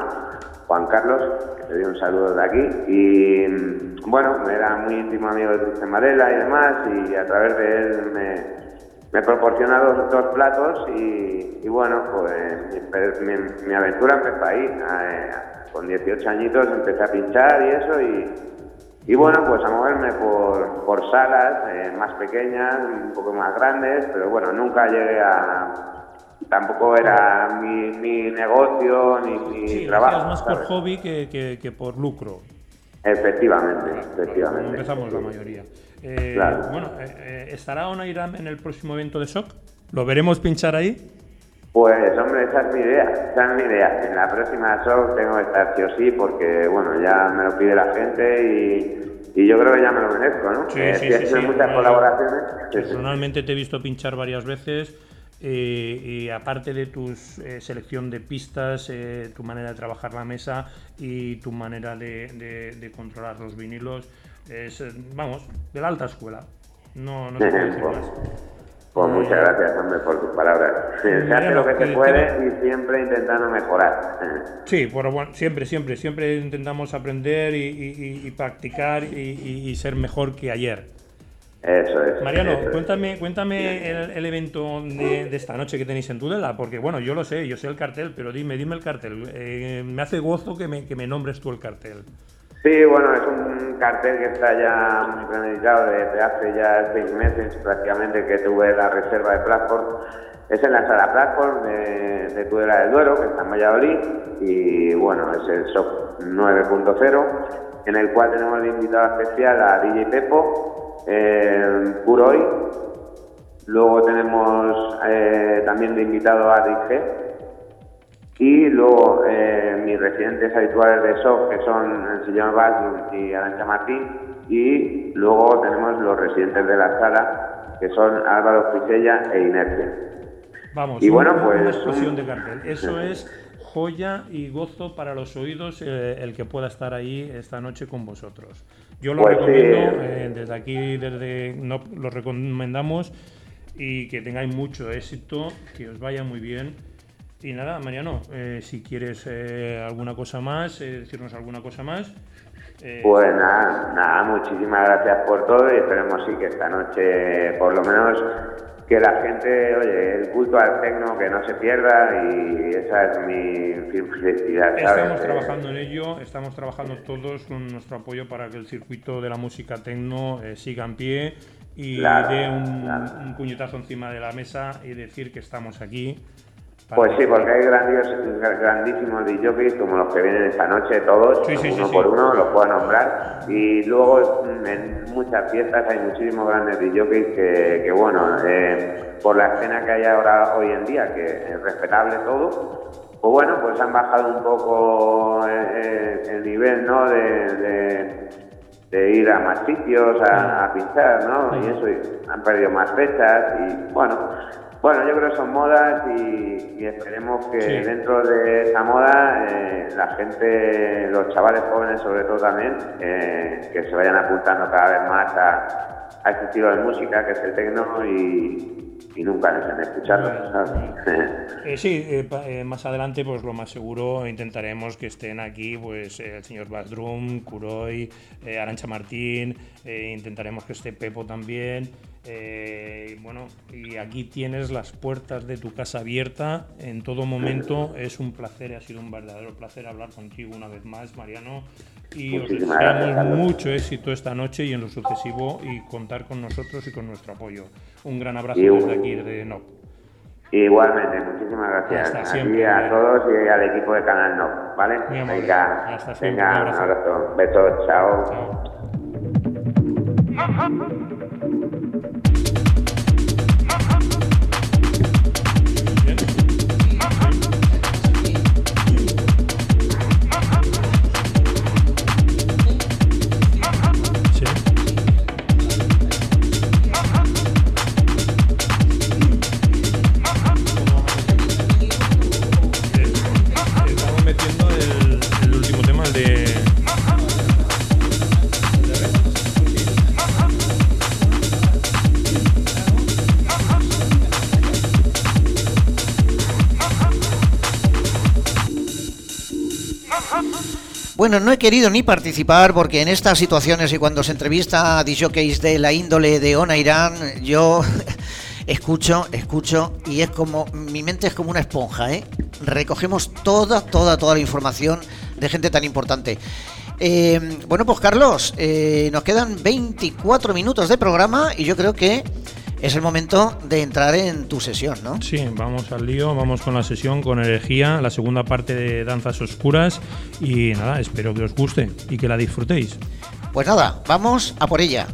Juan Carlos, que le doy un saludo de aquí. Y mm, bueno, era muy íntimo amigo de Cristian Varela y demás, y a través de él me, me proporciona dos, dos platos. Y, y bueno, pues mi, mi- aventura empezó ahí. eh, con 18 añitos empecé a pinchar y eso, y, y bueno, pues a moverme por, por salas eh, más pequeñas, un poco más grandes, pero bueno, nunca llegué a... Tampoco era mi, mi negocio ni mi Sí, trabajo. más por hobby que, que- que por lucro. Efectivamente, Como efectivamente. empezamos la mayoría. Eh, Claro. Bueno, eh, eh, ¿estará Onairam en el próximo evento de Shock? ¿Lo veremos pinchar ahí? Pues hombre, esa es mi idea, esa es mi idea. En la próxima show tengo que estar sí o sí porque, bueno, ya me lo pide la gente y, y yo creo que ya me lo merezco, ¿no? Sí, Eh, sí, sí, sí. muchas colaboraciones. Personalmente te he visto pinchar varias veces eh, y aparte de tu eh, selección de pistas, tu manera de trabajar la mesa y tu manera de, de- de controlar los vinilos, es, eh, vamos, de la alta escuela. No, no se puede decir Pues- más. Pues muchas gracias, hombre, por tus palabras. Sí, se hace lo que se puede y siempre intentando mejorar. Sí, bueno, bueno, siempre, siempre, siempre intentamos aprender y, y- y- practicar y, y- y ser mejor que ayer. Eso es. Mariano, eso es. cuéntame, cuéntame el, el evento de, de esta noche que tenéis en Tudela, porque bueno, yo lo sé, yo sé el cartel, pero dime, dime el cartel. Eh, me hace gozo que me, que me nombres tú el cartel. Sí, bueno, es un cartel que está ya muy premeditado desde hace ya seis meses prácticamente que tuve la reserva de Platform. Es en la sala Platform de, de Tudela del Duero, que está en Valladolid, y bueno, es el SOC 9.0, en el cual tenemos de invitado especial a DJ Pepo, eh, Puroy, luego tenemos eh, también de invitado a DJ, y luego eh, mis residentes habituales de SOC, que son el señor Bass y Arancha Martín. Y luego tenemos los residentes de la sala, que son Álvaro Fisella e Inercia. Vamos, Y bueno, una pues, explosión un- de cartel. Eso es joya y gozo para los oídos eh, el que pueda estar ahí esta noche con vosotros. Yo lo Pues sí. recomiendo, eh, desde aquí, desde no, lo recomendamos y que tengáis mucho éxito, que os vaya muy bien. Y nada, Mariano, eh, si quieres eh, alguna cosa más, eh, decirnos alguna cosa más. eh, Pues nada, nada, muchísimas gracias por todo y esperemos sí que esta noche por lo menos que la gente, oye, el culto al tecno que no se pierda y esa es mi felicidad. Estamos Eh, trabajando en ello, estamos trabajando todos con nuestro apoyo para que el circuito de la música tecno eh, siga en pie y Claro, dé un, un puñetazo encima de la mesa y decir que estamos aquí. Pues sí, porque hay grandios, grandísimos DJs como los que vienen esta noche, todos, Sí, sí, sí, uno sí. por uno, los puedo nombrar. Y luego mm, en muchas fiestas hay muchísimos grandes DJs que, que bueno, eh, por la escena que hay ahora hoy en día, que es respetable todo, pues bueno, pues han bajado un poco eh, eh, el nivel, ¿no? De, de- de ir a más sitios a, a pinchar, ¿no? Y eso, y han perdido más fechas y bueno, bueno, yo creo que son modas y, y esperemos que Sí. dentro de esa moda eh, la gente, los chavales jóvenes sobre todo también, eh, que se vayan apuntando cada vez más a, a este estilo de música que es el tecno y, y nunca dejen de escucharlo. [laughs] Eh, sí, eh, más adelante, pues lo más seguro, intentaremos que estén aquí pues el señor Badrum, Kuroy, Arancha Martín, intentaremos que esté Pepo también. Eh, y bueno, y aquí tienes las puertas de tu casa abierta en todo momento. Es un placer, ha sido un verdadero placer hablar contigo una vez más, Mariano. Y os Muchísimas deseamos mucho éxito esta noche y en lo sucesivo y contar con nosotros y con nuestro apoyo. Un gran abrazo Y un- desde aquí, desde NOP. Igualmente, muchísimas gracias Hasta a siempre, a todos y al equipo de Canal No, ¿vale? Muy. Venga, Hasta siempre, venga, un un abrazo. besos, chao. Bueno, no he querido ni participar porque en estas situaciones y cuando se entrevista a DJs de la índole de Ona Irán, yo [laughs] escucho, escucho y es como, mi mente es como una esponja, ¿eh? Recogemos toda, toda, toda la información de gente tan importante. Eh, bueno, pues Carlos, eh, nos quedan 24 minutos de programa y yo creo que es el momento de entrar en tu sesión, ¿no? Sí, vamos al lío, vamos con la sesión, con energía, la segunda parte de Danzas Oscuras. Y nada, espero que os guste y que la disfrutéis. Pues nada, vamos a por ella.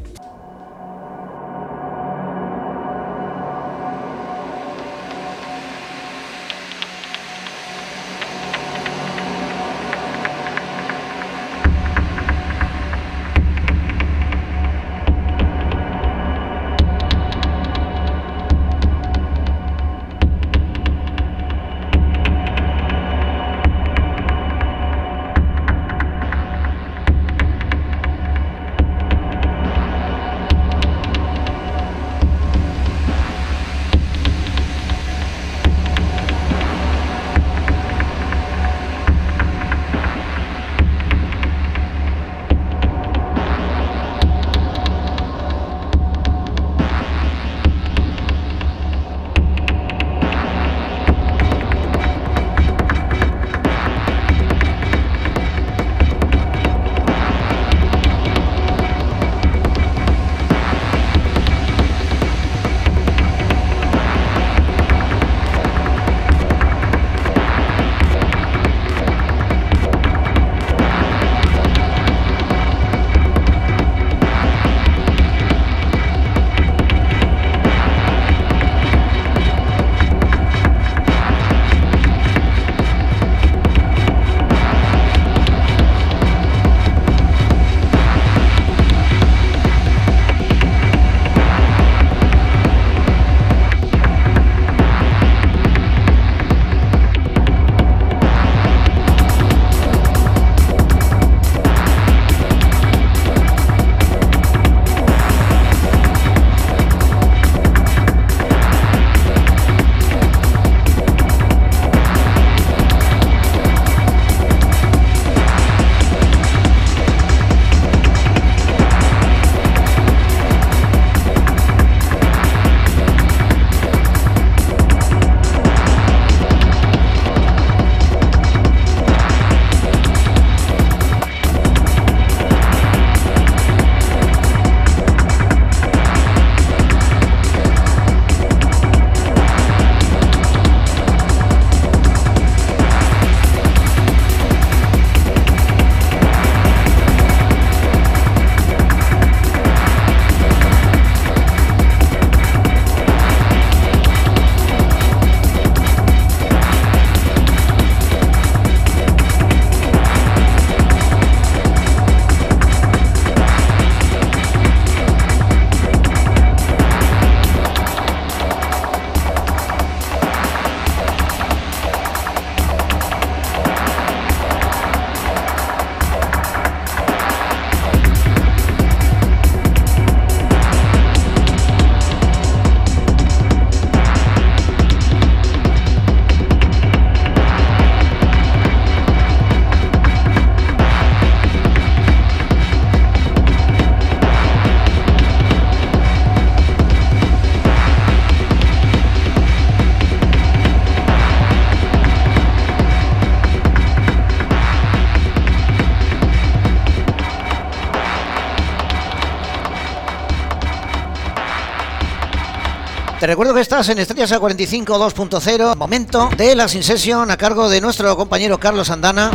Recuerdo que estás en Estrellas A45 2.0, momento de la Sin Session a cargo de nuestro compañero Carlos Andana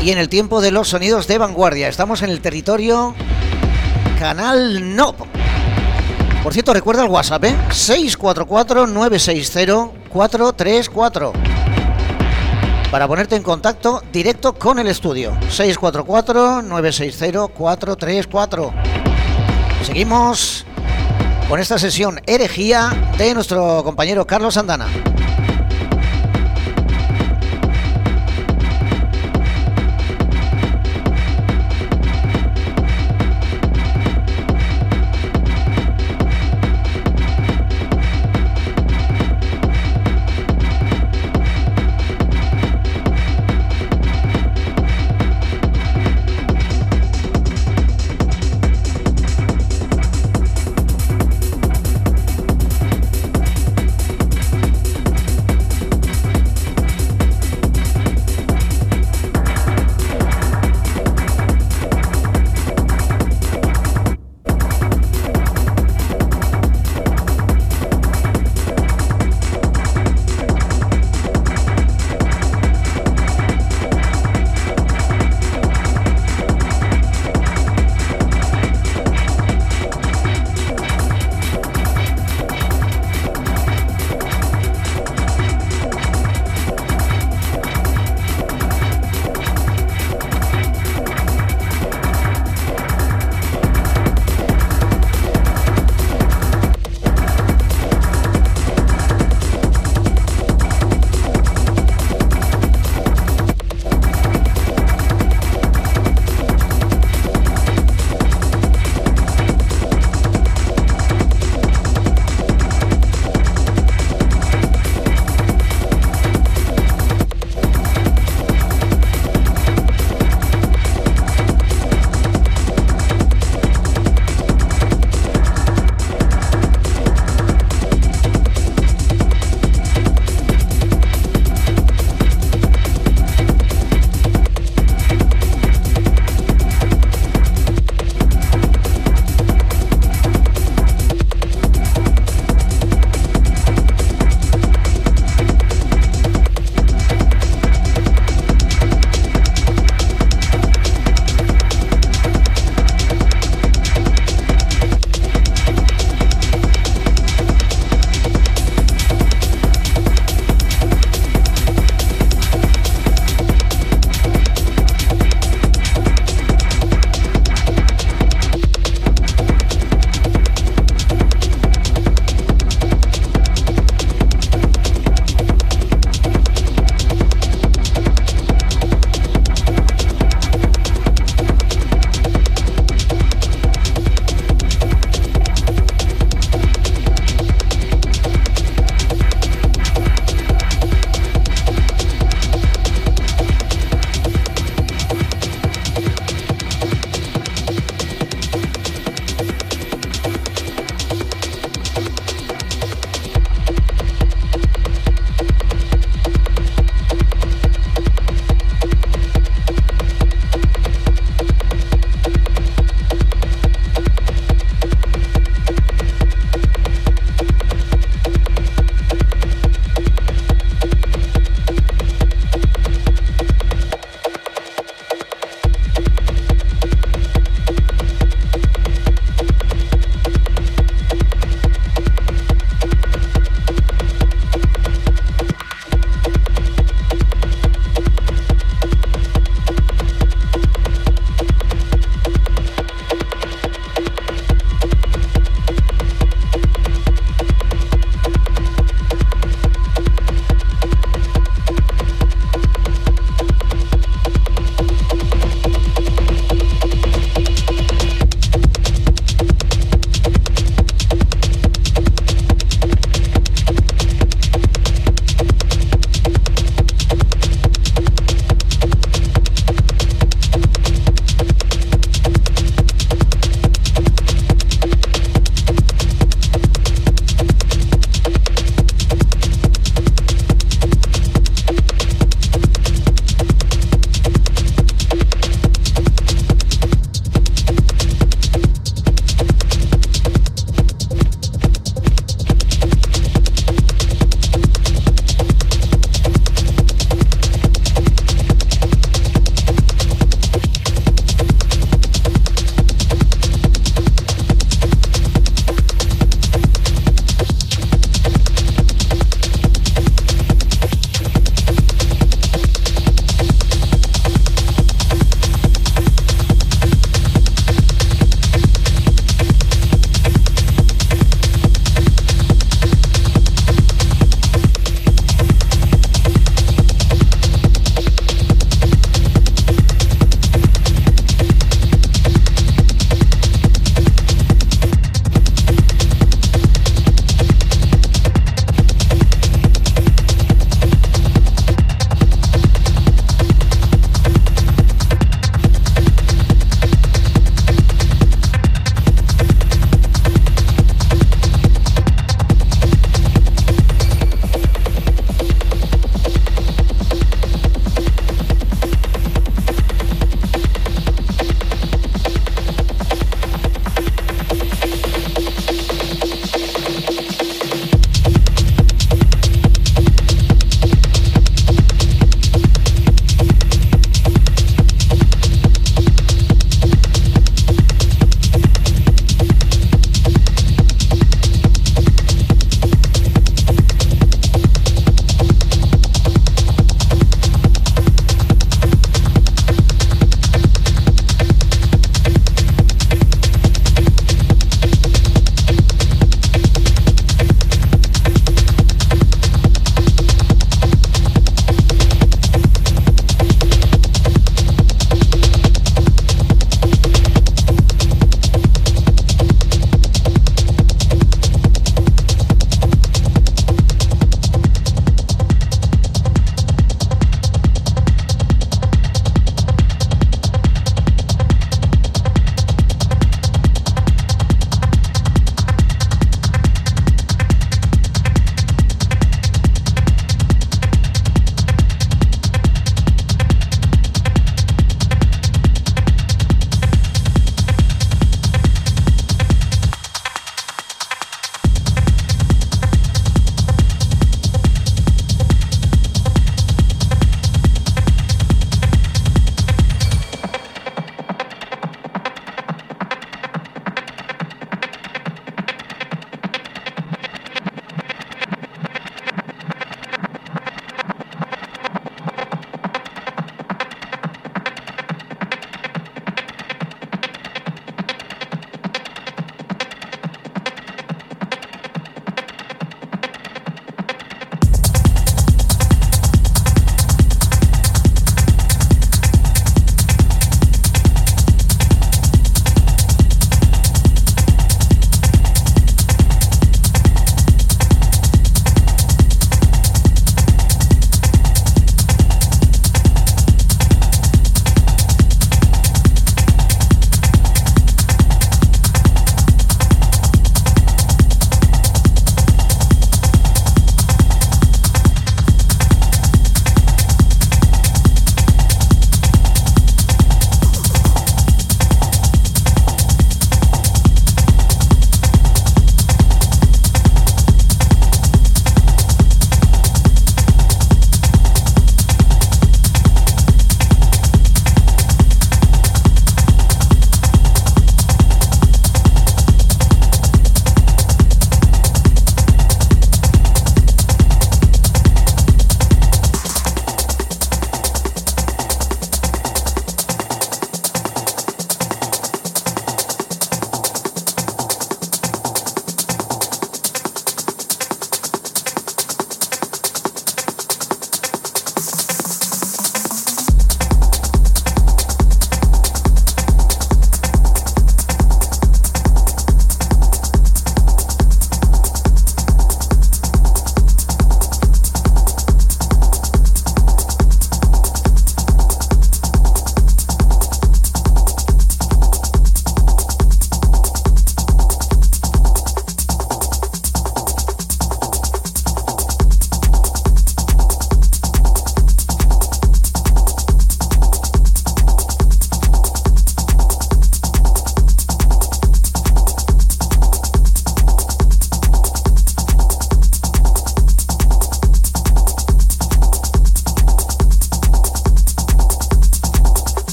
y en el tiempo de los sonidos de vanguardia. Estamos en el territorio Canal No. Por cierto, recuerda el WhatsApp, ¿eh? 644-960-434. Para ponerte en contacto directo con el estudio. 644-960-434. Seguimos con esta sesión herejía de nuestro compañero Carlos Andana.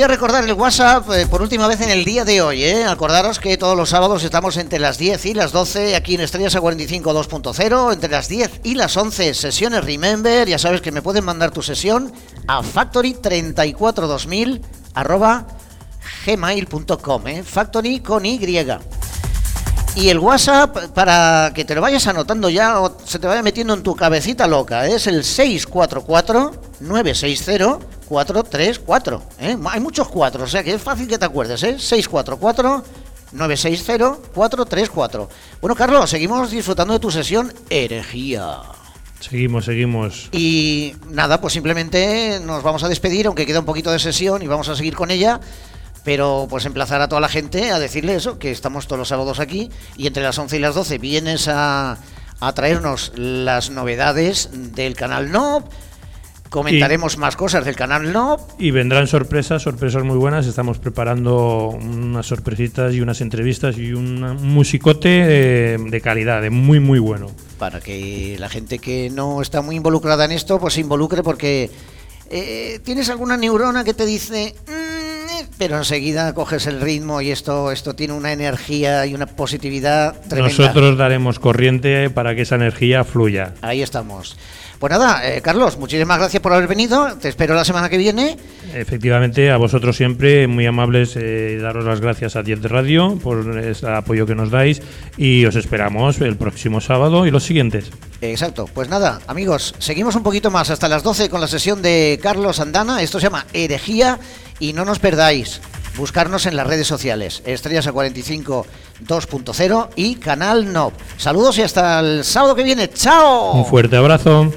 Voy a recordar el WhatsApp eh, por última vez en el día de hoy. ¿eh? Acordaros que todos los sábados estamos entre las 10 y las 12 aquí en Estrellas a 45 2.0. Entre las 10 y las 11 sesiones Remember. Ya sabes que me pueden mandar tu sesión a factory342000 arroba gmail.com. ¿eh? Factory con Y. Y el WhatsApp, para que te lo vayas anotando ya o se te vaya metiendo en tu cabecita loca, es el 644-960-434. ¿eh? Hay muchos cuatro, o sea que es fácil que te acuerdes, ¿eh? 644-960-434. Bueno, Carlos, seguimos disfrutando de tu sesión Herejía. Seguimos, seguimos. Y nada, pues simplemente nos vamos a despedir, aunque queda un poquito de sesión y vamos a seguir con ella. Pero pues emplazar a toda la gente a decirle eso, que estamos todos los sábados aquí y entre las 11 y las 12 vienes a, a traernos las novedades del canal NOB. Comentaremos más cosas del canal NOB. Y vendrán sorpresas, sorpresas muy buenas. Estamos preparando unas sorpresitas y unas entrevistas y un musicote de, de calidad, de muy, muy bueno. Para que la gente que no está muy involucrada en esto, pues se involucre porque eh, tienes alguna neurona que te dice... "Mm, pero enseguida coges el ritmo y esto, esto tiene una energía y una positividad tremenda. Nosotros daremos corriente para que esa energía fluya. Ahí estamos. Pues nada, eh, Carlos, muchísimas gracias por haber venido. Te espero la semana que viene. Efectivamente, a vosotros siempre muy amables, eh, daros las gracias a 10 de Radio por el apoyo que nos dais y os esperamos el próximo sábado y los siguientes. Exacto. Pues nada, amigos, seguimos un poquito más hasta las 12 con la sesión de Carlos Andana. Esto se llama Herejía y no nos perdáis. Buscarnos en las redes sociales, Estrellas a 45 2.0 y Canal NOB. Saludos y hasta el sábado que viene. ¡Chao! Un fuerte abrazo.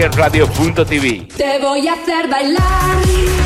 getradio.tv. Te voy a hacer bailar.